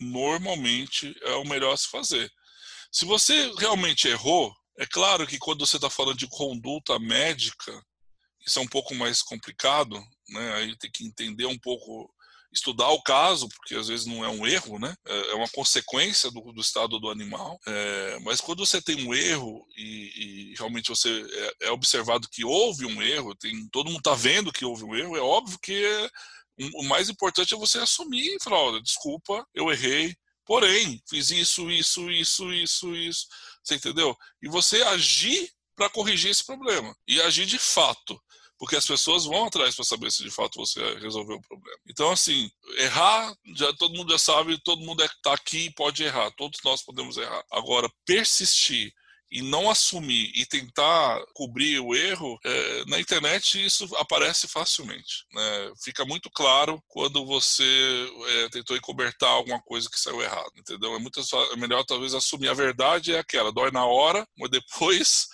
normalmente é o melhor a se fazer. Se você realmente errou, é claro que quando você está falando de conduta médica, isso é um pouco mais complicado, né? Aí tem que entender um pouco, estudar o caso, porque às vezes não é um erro, né? É, é uma consequência do, do estado do animal. É, mas quando você tem um erro e, e realmente você é, é, observado que houve um erro, tem, todo mundo está vendo que houve um erro, é óbvio que o mais importante é você assumir e falar, olha, desculpa, eu errei, Porém, fiz isso, isso, isso, isso, isso. Você entendeu? E você agir para corrigir esse problema. E agir de fato. Porque as pessoas vão atrás para saber se de fato você resolveu o problema. Então, assim, errar, já, todo mundo já sabe, todo mundo está é, aqui e pode errar. Todos nós podemos errar. Agora, persistir e não assumir e tentar cobrir o erro, é, na internet isso aparece facilmente. Né? Fica muito claro quando você é, tentou encobertar alguma coisa que saiu errado, entendeu? É, muito, é melhor talvez assumir a verdade é aquela, dói na hora, mas depois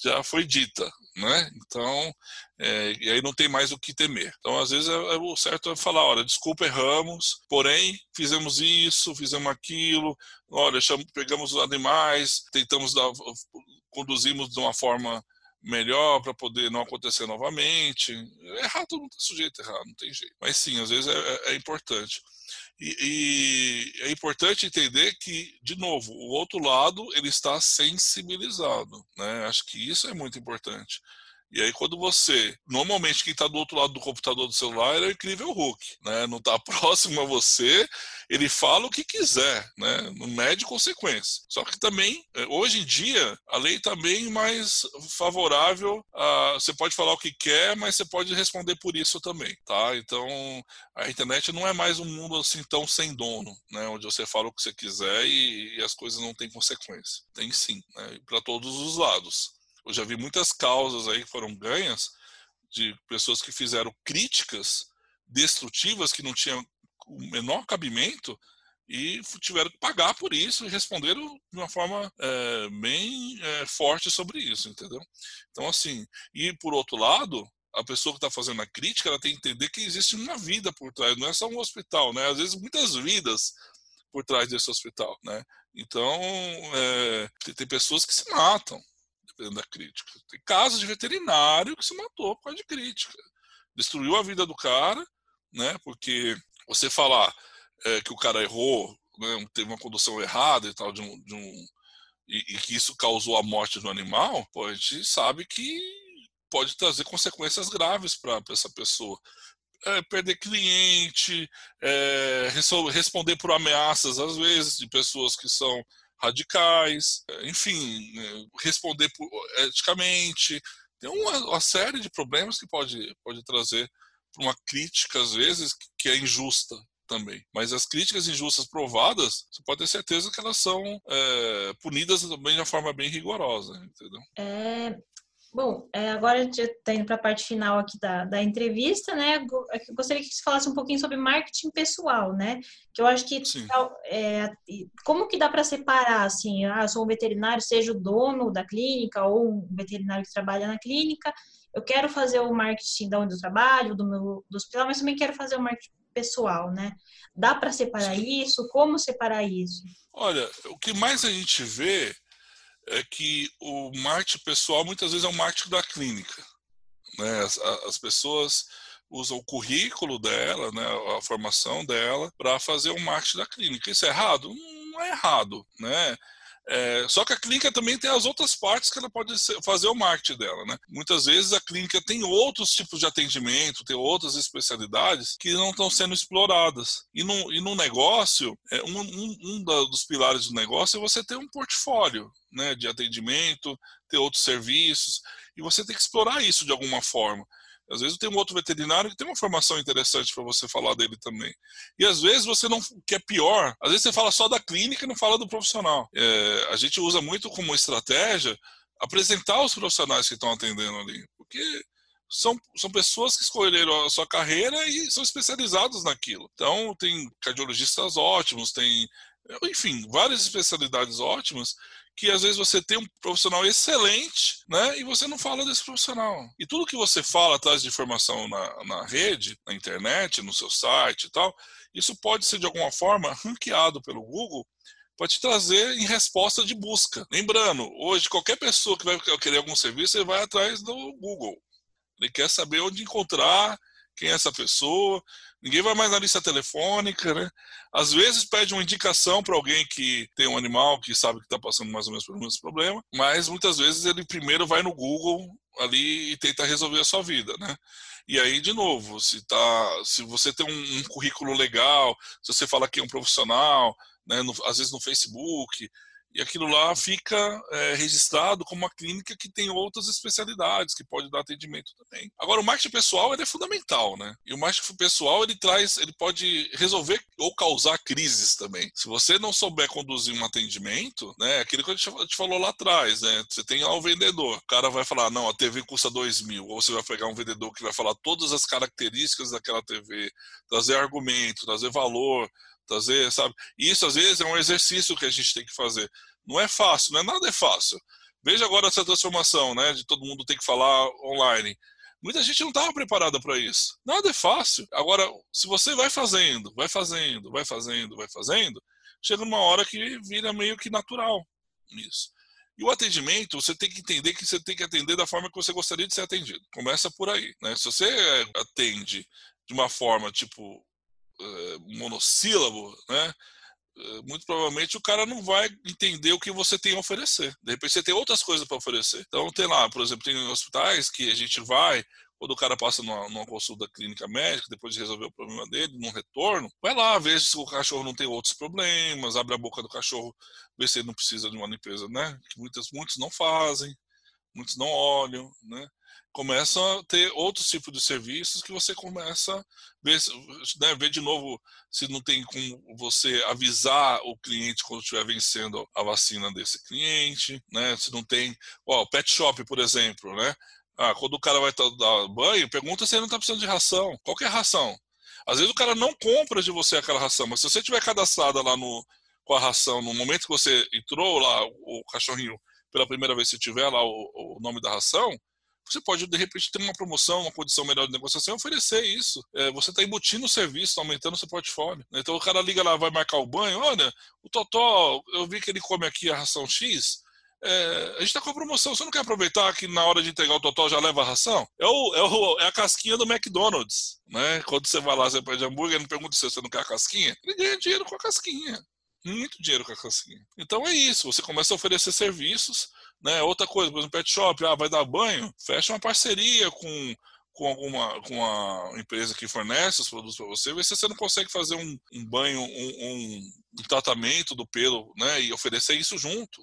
já foi dita, né? Então, é, e aí não tem mais o que temer. Então, às vezes, é, é, o certo é falar, olha, desculpa, erramos, porém, fizemos isso, fizemos aquilo, olha, pegamos os animais, tentamos dar, conduzimos de uma forma melhor para poder não acontecer novamente. Errar, todo mundo está sujeito a errar, não tem jeito. Mas sim, às vezes é, é, é importante. E, e, é importante entender que, de novo, o outro lado ele está sensibilizado. Né? Acho que isso é muito importante. E aí, quando você. Normalmente, quem está do outro lado do computador do celular é o incrível Hulk. Né? Não está próximo a você, ele fala o que quiser, né? não mede consequência. Só que também, é, hoje em dia, a lei está bem mais favorável. A, você pode falar o que quer, mas você pode responder por isso também. tá? Então, a internet não é mais um mundo assim tão sem dono, né? onde você fala o que você quiser e, e as coisas não têm consequência. Tem sim, né? para todos os lados. Eu já vi muitas causas aí que foram ganhas de pessoas que fizeram críticas destrutivas que não tinham o menor cabimento e tiveram que pagar por isso e responderam de uma forma é, bem é, forte sobre isso, entendeu? Então, assim, e por outro lado, a pessoa que está fazendo a crítica, ela tem que entender que existe uma vida por trás, não é só um hospital, né? Às vezes muitas vidas por trás desse hospital, né? Então, é, tem pessoas que se matam, da crítica. Tem casos de veterinário que se matou por causa de crítica. Destruiu a vida do cara, né? Porque você falar é, que o cara errou, né, teve uma condução errada e tal, de um, de um e, e, que isso causou a morte do animal, pô, a gente sabe que pode trazer consequências graves para essa pessoa. É, perder cliente, é, responder por ameaças, às vezes, de pessoas que são radicais, é, enfim, né, responder eticamente. Tem uma, uma, série de problemas que pode, pode trazer uma crítica, às vezes, que é injusta também. Mas as críticas injustas provadas, você pode ter certeza que elas são é, punidas também de uma forma bem rigorosa, entendeu? É, Bom, é, agora a gente está indo para a parte final aqui da, da entrevista, né? É eu gostaria que você falasse um pouquinho sobre marketing pessoal, né? Que eu acho que é, como que dá para separar, assim, ah, sou um veterinário, seja o dono da clínica ou um veterinário que trabalha na clínica, eu quero fazer o marketing da onde eu trabalho, do meu do hospital, mas também quero fazer o marketing pessoal, né? Dá para separar Sim. isso? Como separar isso? Olha, o que mais a gente vê é que o marketing pessoal muitas vezes é o marketing da clínica. Né? As, as pessoas usam o currículo dela, né, a formação dela, para fazer o marketing da clínica. Isso é errado? Não é errado, né? É, só que a clínica também tem as outras partes que ela pode fazer o marketing dela, né? Muitas vezes a clínica tem outros tipos de atendimento, tem outras especialidades que não estão sendo exploradas. E no, e no negócio, é, um, um, um dos pilares do negócio é você ter um portfólio né, de atendimento, ter outros serviços, e você tem que explorar isso de alguma forma. Às vezes tem um outro veterinário que tem uma formação interessante para você falar dele também. E às vezes você não, que é pior, às vezes você fala só da clínica e não fala do profissional. É, a gente usa muito como estratégia apresentar os profissionais que estão atendendo ali, porque são, são pessoas que escolheram a sua carreira e são especializados naquilo. Então, tem cardiologistas ótimos, tem, enfim, várias especialidades ótimas que às vezes você tem um profissional excelente, né, e você não fala desse profissional. E tudo que você fala atrás de informação na, na rede, na internet, no seu site e tal, isso pode ser de alguma forma ranqueado pelo Google para te trazer em resposta de busca. Lembrando, hoje qualquer pessoa que vai querer algum serviço, ele vai atrás do Google. Ele quer saber onde encontrar, quem é essa pessoa, Ninguém vai mais na lista telefônica, né? Às vezes pede uma indicação para alguém que tem um animal que sabe que está passando mais ou menos pelo mesmo problema, mas muitas vezes ele primeiro vai no Google ali e tenta resolver a sua vida, né? E aí, de novo, se, tá, se você tem um, um currículo legal, se você fala que é um profissional, né, no, às vezes no Facebook, e aquilo lá fica é, registrado como uma clínica que tem outras especialidades, que pode dar atendimento também. Agora, o marketing pessoal é fundamental, né? E o marketing pessoal, ele traz, ele pode resolver ou causar crises também. Se você não souber conduzir um atendimento, né? Aquilo que a gente falou lá atrás, né? Você tem lá o vendedor. O cara vai falar, não, a TV custa dois mil. Ou você vai pegar um vendedor que vai falar todas as características daquela TV, trazer argumento, trazer valor, trazer, sabe? E isso às vezes é um exercício que a gente tem que fazer. Não é fácil, não é nada é fácil. Veja agora essa transformação, né, de todo mundo ter que falar online. Muita gente não estava preparada para isso. Nada é fácil. Agora, se você vai fazendo, vai fazendo, vai fazendo, vai fazendo, chega uma hora que vira meio que natural isso. E o atendimento, você tem que entender que você tem que atender da forma que você gostaria de ser atendido. Começa por aí. Né? Se você atende de uma forma tipo monossílabo, né? eh, muito provavelmente o cara não vai entender o que você tem a oferecer. De repente você tem outras coisas para oferecer. Então tem lá, por exemplo, tem hospitais que a gente vai, quando o cara passa numa, numa, consulta clínica médica, depois de resolver o problema dele, num retorno, vai lá, vê se o cachorro não tem outros problemas, abre a boca do cachorro, vê se ele não precisa de uma limpeza, né? Que muitos, muitos não fazem, muitos não olham, né? Começam a ter outros tipos de serviços que você começa a ver, né, ver de novo se não tem como você avisar o cliente quando estiver vencendo a vacina desse cliente, né? Se não tem, ó, pet shop, por exemplo, né? Ah, quando o cara vai dar banho, pergunta se ele não está precisando de ração. Qual é a ração? Às vezes o cara não compra de você aquela ração, mas se você tiver cadastrada lá no, com a ração no momento que você entrou lá, o cachorrinho pela primeira vez, se tiver lá o, o nome da ração, você pode, de repente, ter uma promoção, uma condição melhor de negociação e oferecer isso. É, você está embutindo o serviço, aumentando o seu portfólio. Então o cara liga lá, vai marcar o banho, olha, o Totó, eu vi que ele come aqui a ração X, é, a gente está com promoção, você não quer aproveitar que na hora de entregar o Totó já leva a ração? É, o, é, o, é a casquinha do McDonald's, né? Quando você vai lá, você pede hambúrguer, ele pergunta se você não quer a casquinha, ele ganha dinheiro com a casquinha muito dinheiro com a casquinha. Então é isso, você começa a oferecer serviços né? Outra coisa, por exemplo, pet shop, ah, vai dar banho, fecha uma parceria com, com alguma com a empresa que fornece os produtos para você, vê se você não consegue fazer um, um banho, um, um, um, tratamento do pelo, né? E oferecer isso junto.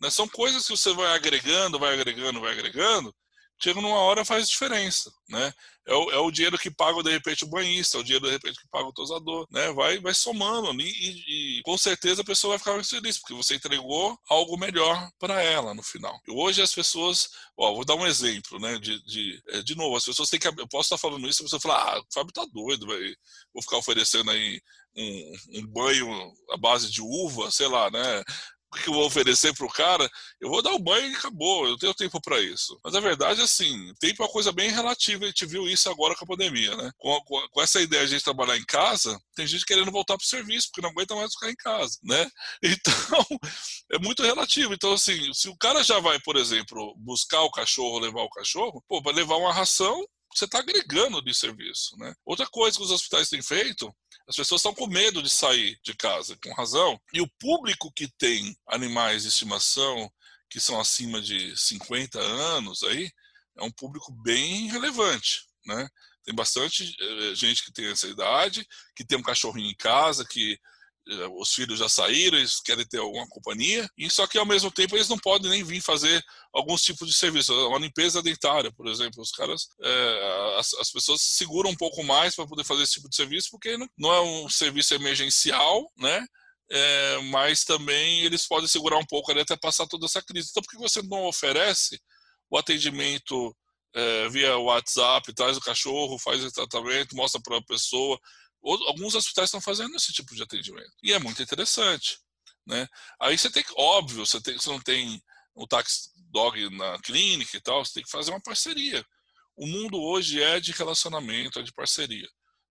Né? São coisas que você vai agregando, vai agregando, vai agregando, chega numa hora faz diferença, né? É o, é o dinheiro que paga de repente o banhista, é o dinheiro de repente que paga o tosador, né? Vai, vai somando ali e, e, com certeza a pessoa vai ficar mais feliz porque você entregou algo melhor para ela no final. E hoje as pessoas, ó, vou dar um exemplo, né? De, de, é, de novo, as pessoas têm que, eu posso estar falando isso, e você fala, ah, o Fábio tá doido, vai, vou ficar oferecendo aí um, um, banho à base de uva, sei lá, né? Que eu vou oferecer para o cara, eu vou dar o banho e acabou, eu tenho tempo para isso. Mas a verdade é assim, tempo é uma coisa bem relativa, a gente viu isso agora com a pandemia, né? Com, com, com essa ideia de a gente trabalhar em casa, tem gente querendo voltar para o serviço, porque não aguenta mais ficar em casa, né? Então, é muito relativo. Então, assim, se o cara já vai, por exemplo, buscar o cachorro, levar o cachorro, pô, vai levar uma ração, você está agregando de serviço, né? Outra coisa que os hospitais têm feito as pessoas estão com medo de sair de casa, com razão. E o público que tem animais de estimação que são acima de 50 anos aí, é um público bem relevante, né? Tem bastante eh, gente que tem essa idade, que tem um cachorrinho em casa, que os filhos já saíram, eles querem ter alguma companhia, e só que ao mesmo tempo eles não podem nem vir fazer alguns tipos de serviço, uma limpeza dentária, por exemplo, os caras, é, as, as, pessoas se seguram um pouco mais para poder fazer esse tipo de serviço, porque não, não é um serviço emergencial, né? É, mas também eles podem segurar um pouco até passar toda essa crise. Então, por que você não oferece o atendimento é, via WhatsApp, traz o cachorro, faz o tratamento, mostra para a pessoa, alguns hospitais estão fazendo esse tipo de atendimento. E é muito interessante. Né? Aí você tem que, óbvio, você, tem, você não tem o taxi dog na clínica e tal, você tem que fazer uma parceria. O mundo hoje é de relacionamento, é de parceria.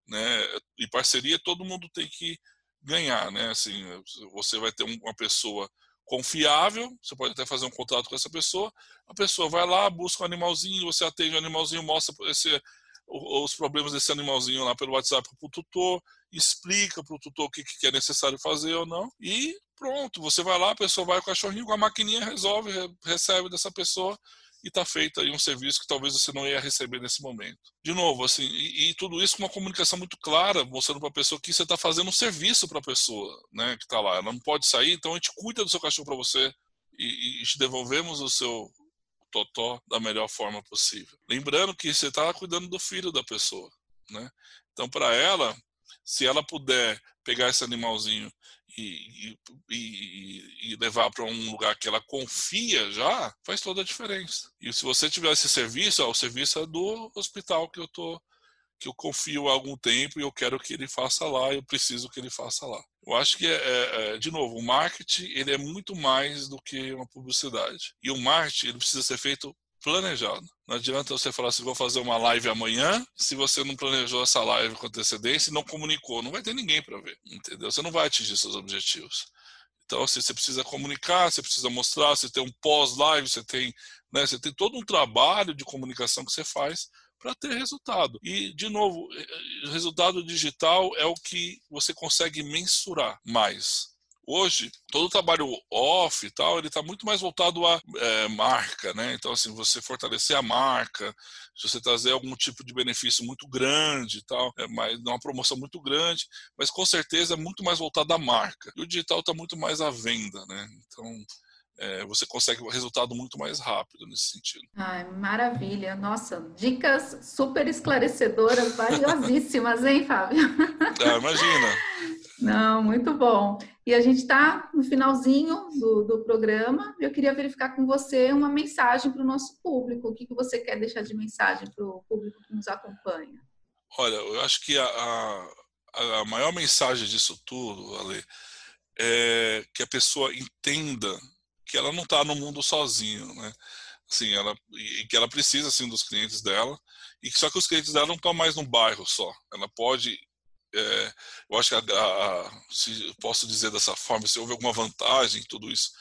Né? E parceria todo mundo tem que ganhar. Né? Assim, você vai ter uma pessoa confiável, você pode até fazer um contrato com essa pessoa, a pessoa vai lá, busca um animalzinho, você atende o animalzinho, mostra esse os problemas desse animalzinho lá pelo WhatsApp para o tutor, explica para o tutor o que, que é necessário fazer ou não, e pronto, você vai lá, a pessoa vai com o cachorrinho, com a maquininha resolve, recebe dessa pessoa e está feito aí um serviço que talvez você não ia receber nesse momento. De novo, assim, e, e tudo isso com uma comunicação muito clara, mostrando para a pessoa que você está fazendo um serviço para a pessoa, né, que está lá. Ela não pode sair, então a gente cuida do seu cachorro para você e, e te devolvemos o seu totó da melhor forma possível. Lembrando que você está cuidando do filho da pessoa, né? Então, para ela, se ela puder pegar esse animalzinho e, e, e levar para um lugar que ela confia já, faz toda a diferença. E se você tiver esse serviço, ó, o serviço é do hospital que eu tô que eu confio há algum tempo e eu quero que ele faça lá, eu preciso que ele faça lá. Eu acho que, é, é, é, de novo, o marketing ele é muito mais do que uma publicidade. E o marketing ele precisa ser feito planejado. Não adianta você falar assim, vou fazer uma live amanhã, se você não planejou essa live com antecedência e não comunicou, não vai ter ninguém para ver, entendeu? Você não vai atingir seus objetivos. Então, assim, você precisa comunicar, você precisa mostrar, você tem um pós-live, você tem, né, você tem todo um trabalho de comunicação que você faz para ter resultado. E, de novo, eh, eh, resultado digital é o que você consegue mensurar mais. Hoje, todo o trabalho off e tal, ele está muito mais voltado à é, marca, né? Então, assim, você fortalecer a marca, se você trazer algum tipo de benefício muito grande e tal, é mais, uma promoção muito grande, mas com certeza é muito mais voltado à marca. E o digital está muito mais à venda, né? Então, é, você consegue um resultado muito mais rápido nesse sentido. Ai, maravilha. Nossa, dicas super esclarecedoras, valiosíssimas, hein, Fábio? Ah, imagina. Não, muito bom. E a gente está no finalzinho do, do programa. Eu queria verificar com você uma mensagem para o nosso público. O que, que você quer deixar de mensagem para o público que nos acompanha? Olha, eu acho que a, a, a maior mensagem disso tudo, Ale, é que a pessoa entenda que ela não está no mundo sozinho, né? Assim, ela e que ela precisa assim dos clientes dela e que só que os clientes dela não estão mais no bairro só. Ela pode é, eu acho que a, a, se posso dizer dessa forma, se houve alguma vantagem em tudo isso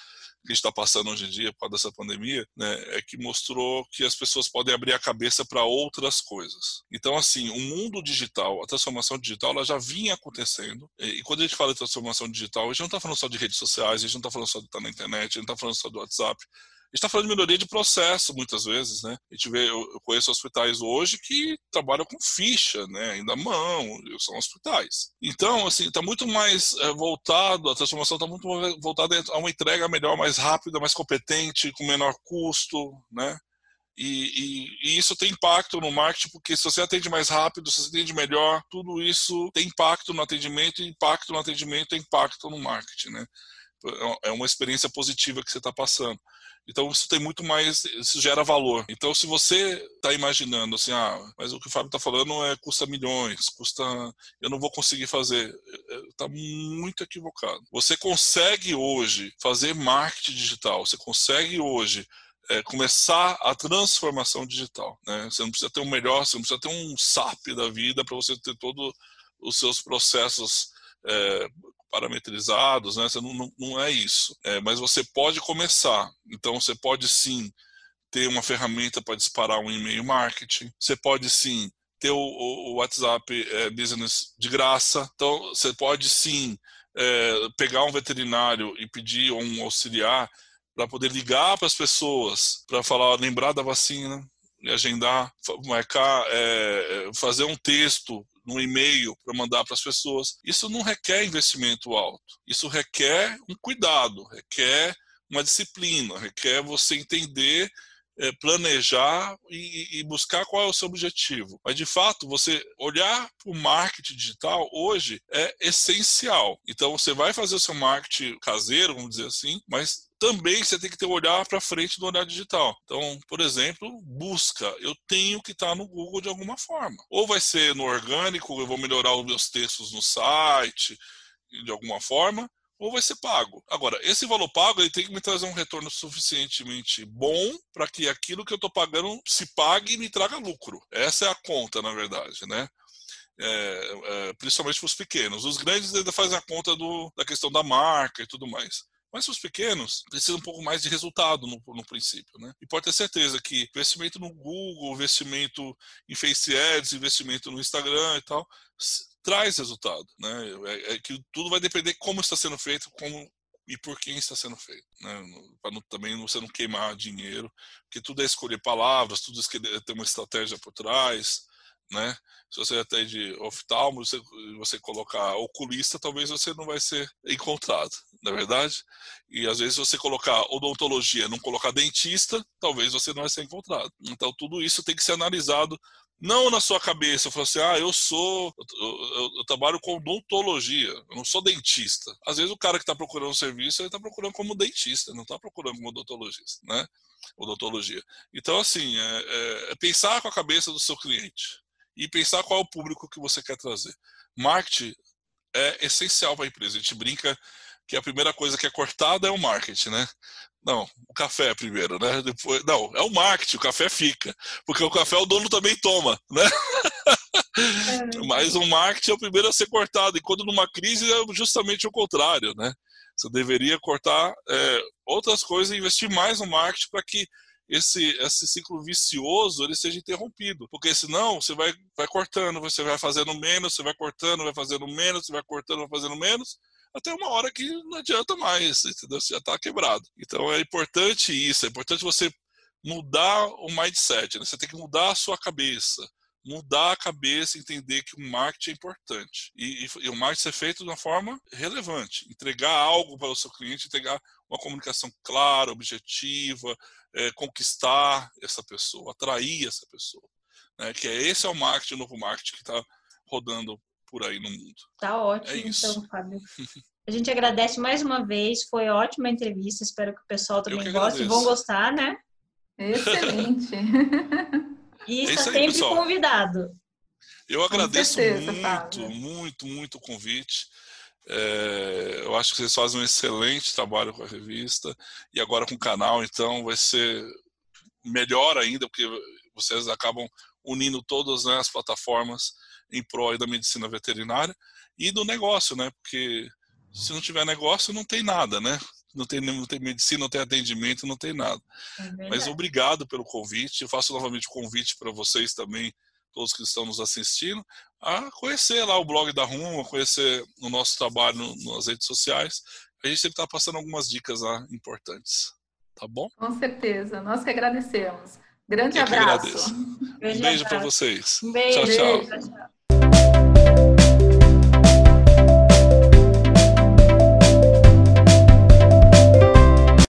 que está passando hoje em dia por causa dessa pandemia, né, é que mostrou que as pessoas podem abrir a cabeça para outras coisas. Então, assim, o mundo digital, a transformação digital, ela já vinha acontecendo. E quando a gente fala de transformação digital, a gente não está falando só de redes sociais, a gente não está falando só de estar na internet, a gente não está falando só do WhatsApp, a gente está falando de melhoria de processo muitas vezes, né? A gente vê, eu conheço hospitais hoje que trabalham com ficha, né? Ainda mão, são hospitais. Então, assim, está muito mais é, voltado, a transformação está muito voltada a uma entrega melhor, mais rápida, mais competente, com menor custo, né? E, e, e, isso tem impacto no marketing, porque se você atende mais rápido, se você atende melhor, tudo isso tem impacto no atendimento, impacto no atendimento impacto no marketing, né? É, é uma experiência positiva que você está passando. Então isso tem muito mais, isso gera valor. Então se você está imaginando assim, ah, mas o que o Fábio está falando é custa milhões, custa, eu não vou conseguir fazer, está é, muito equivocado. Você consegue hoje fazer marketing digital, você consegue hoje é, começar a transformação digital. Né? Você não precisa ter um melhor, você não precisa ter um SAP da vida para você ter todos os seus processos é, parametrizados, né? Você não, não, não é isso. É, mas você pode começar. Então você pode sim ter uma ferramenta para disparar um e-mail marketing. Você pode sim ter o, o WhatsApp é, Business de graça. Então você pode sim é, pegar um veterinário e pedir um auxiliar para poder ligar para as pessoas, para falar, lembrar da vacina, agendar, marcar, é, fazer um texto no e-mail para mandar para as pessoas. Isso não requer investimento alto. Isso requer um cuidado, requer uma disciplina, requer você entender, é, planejar e, buscar qual é o seu objetivo. Mas, de fato, você olhar para o marketing digital hoje é essencial. Então, você vai fazer o seu marketing caseiro, vamos dizer assim, mas também você tem que ter um olhar para frente do olhar digital. Então, por exemplo, busca. Eu tenho que estar no Google de alguma forma. Ou vai ser no orgânico, eu vou melhorar os meus textos no site, de alguma forma, ou vai ser pago. Agora, esse valor pago ele tem que me trazer um retorno suficientemente bom para que aquilo que eu estou pagando se pague e me traga lucro. Essa é a conta, na verdade, né? É, é, principalmente para os pequenos. Os grandes ainda fazem a conta do, da questão da marca e tudo mais. Mas os pequenos precisam um pouco mais de resultado no, no princípio, né? E pode ter certeza que investimento no Google, investimento em Face Ads, investimento no Instagram e tal, traz resultado, né? É, é que tudo vai depender como está sendo feito, como e por quem está sendo feito, né? Para também você não queimar dinheiro, porque tudo é escolher palavras, tudo é ter uma estratégia por trás, né? Se você atende oftalmo, você, você colocar oculista, talvez você não vai ser encontrado, na é verdade? E às vezes você colocar odontologia, não colocar dentista, talvez você não vai ser encontrado. Então tudo isso tem que ser analisado não na sua cabeça, falo assim, ah, eu sou, eu, eu, eu, trabalho com odontologia, eu não sou dentista. Às vezes o cara que está procurando um serviço, ele está procurando como dentista, não está procurando como odontologista, né? Odontologia. Então, assim, é, é, é pensar com a cabeça do seu cliente e pensar qual é o público que você quer trazer. Marketing é essencial para a empresa. A gente brinca que a primeira coisa que é cortada é o marketing, né? Não, o café é primeiro, né? Depois, não, é o marketing, o café fica. Porque o café o dono também toma, né? É. Mas o marketing é o primeiro a ser cortado. E quando numa crise é justamente o contrário, né? Você deveria cortar é, outras coisas e investir mais no marketing para que esse, esse ciclo vicioso ele seja interrompido. Porque senão você vai, vai cortando, você vai fazendo menos, você vai cortando, vai fazendo menos, você vai cortando, vai fazendo menos, até uma hora que não adianta mais, entendeu? Você já está quebrado. Então é importante isso, é importante você mudar o mindset, né? você tem que mudar a sua cabeça mudar a cabeça, entender que o marketing é importante. E, e, e, o marketing ser feito de uma forma relevante. Entregar algo para o seu cliente, entregar uma comunicação clara, objetiva, é, conquistar essa pessoa, atrair essa pessoa. Né? Que é esse é o marketing, o novo marketing que está rodando por aí no mundo. Tá ótimo, é então, Fábio. A gente agradece mais uma vez, foi ótima a entrevista, espero que o pessoal também goste, vão gostar, né? Excelente. E é está sempre pessoal. convidado. Eu agradeço certeza, muito, Fábio. muito, muito o convite. É, eu acho que vocês fazem um excelente trabalho com a revista e agora com o canal, então vai ser melhor ainda, porque vocês acabam unindo todas né, as plataformas em prol da medicina veterinária e do negócio, né? Porque se não tiver negócio, não tem nada, né? Não tem, não tem medicina, não tem atendimento, não tem nada. É Mas obrigado pelo convite. Eu faço novamente o convite para vocês também, todos que estão nos assistindo, a conhecer lá o blog da Rumo, a conhecer o nosso trabalho nas redes sociais. A gente sempre está passando algumas dicas lá importantes. Tá bom? Com certeza. Nós que agradecemos. Grande Eu abraço. um beijo para vocês. Um beijo. Tchau, tchau. tchau, tchau.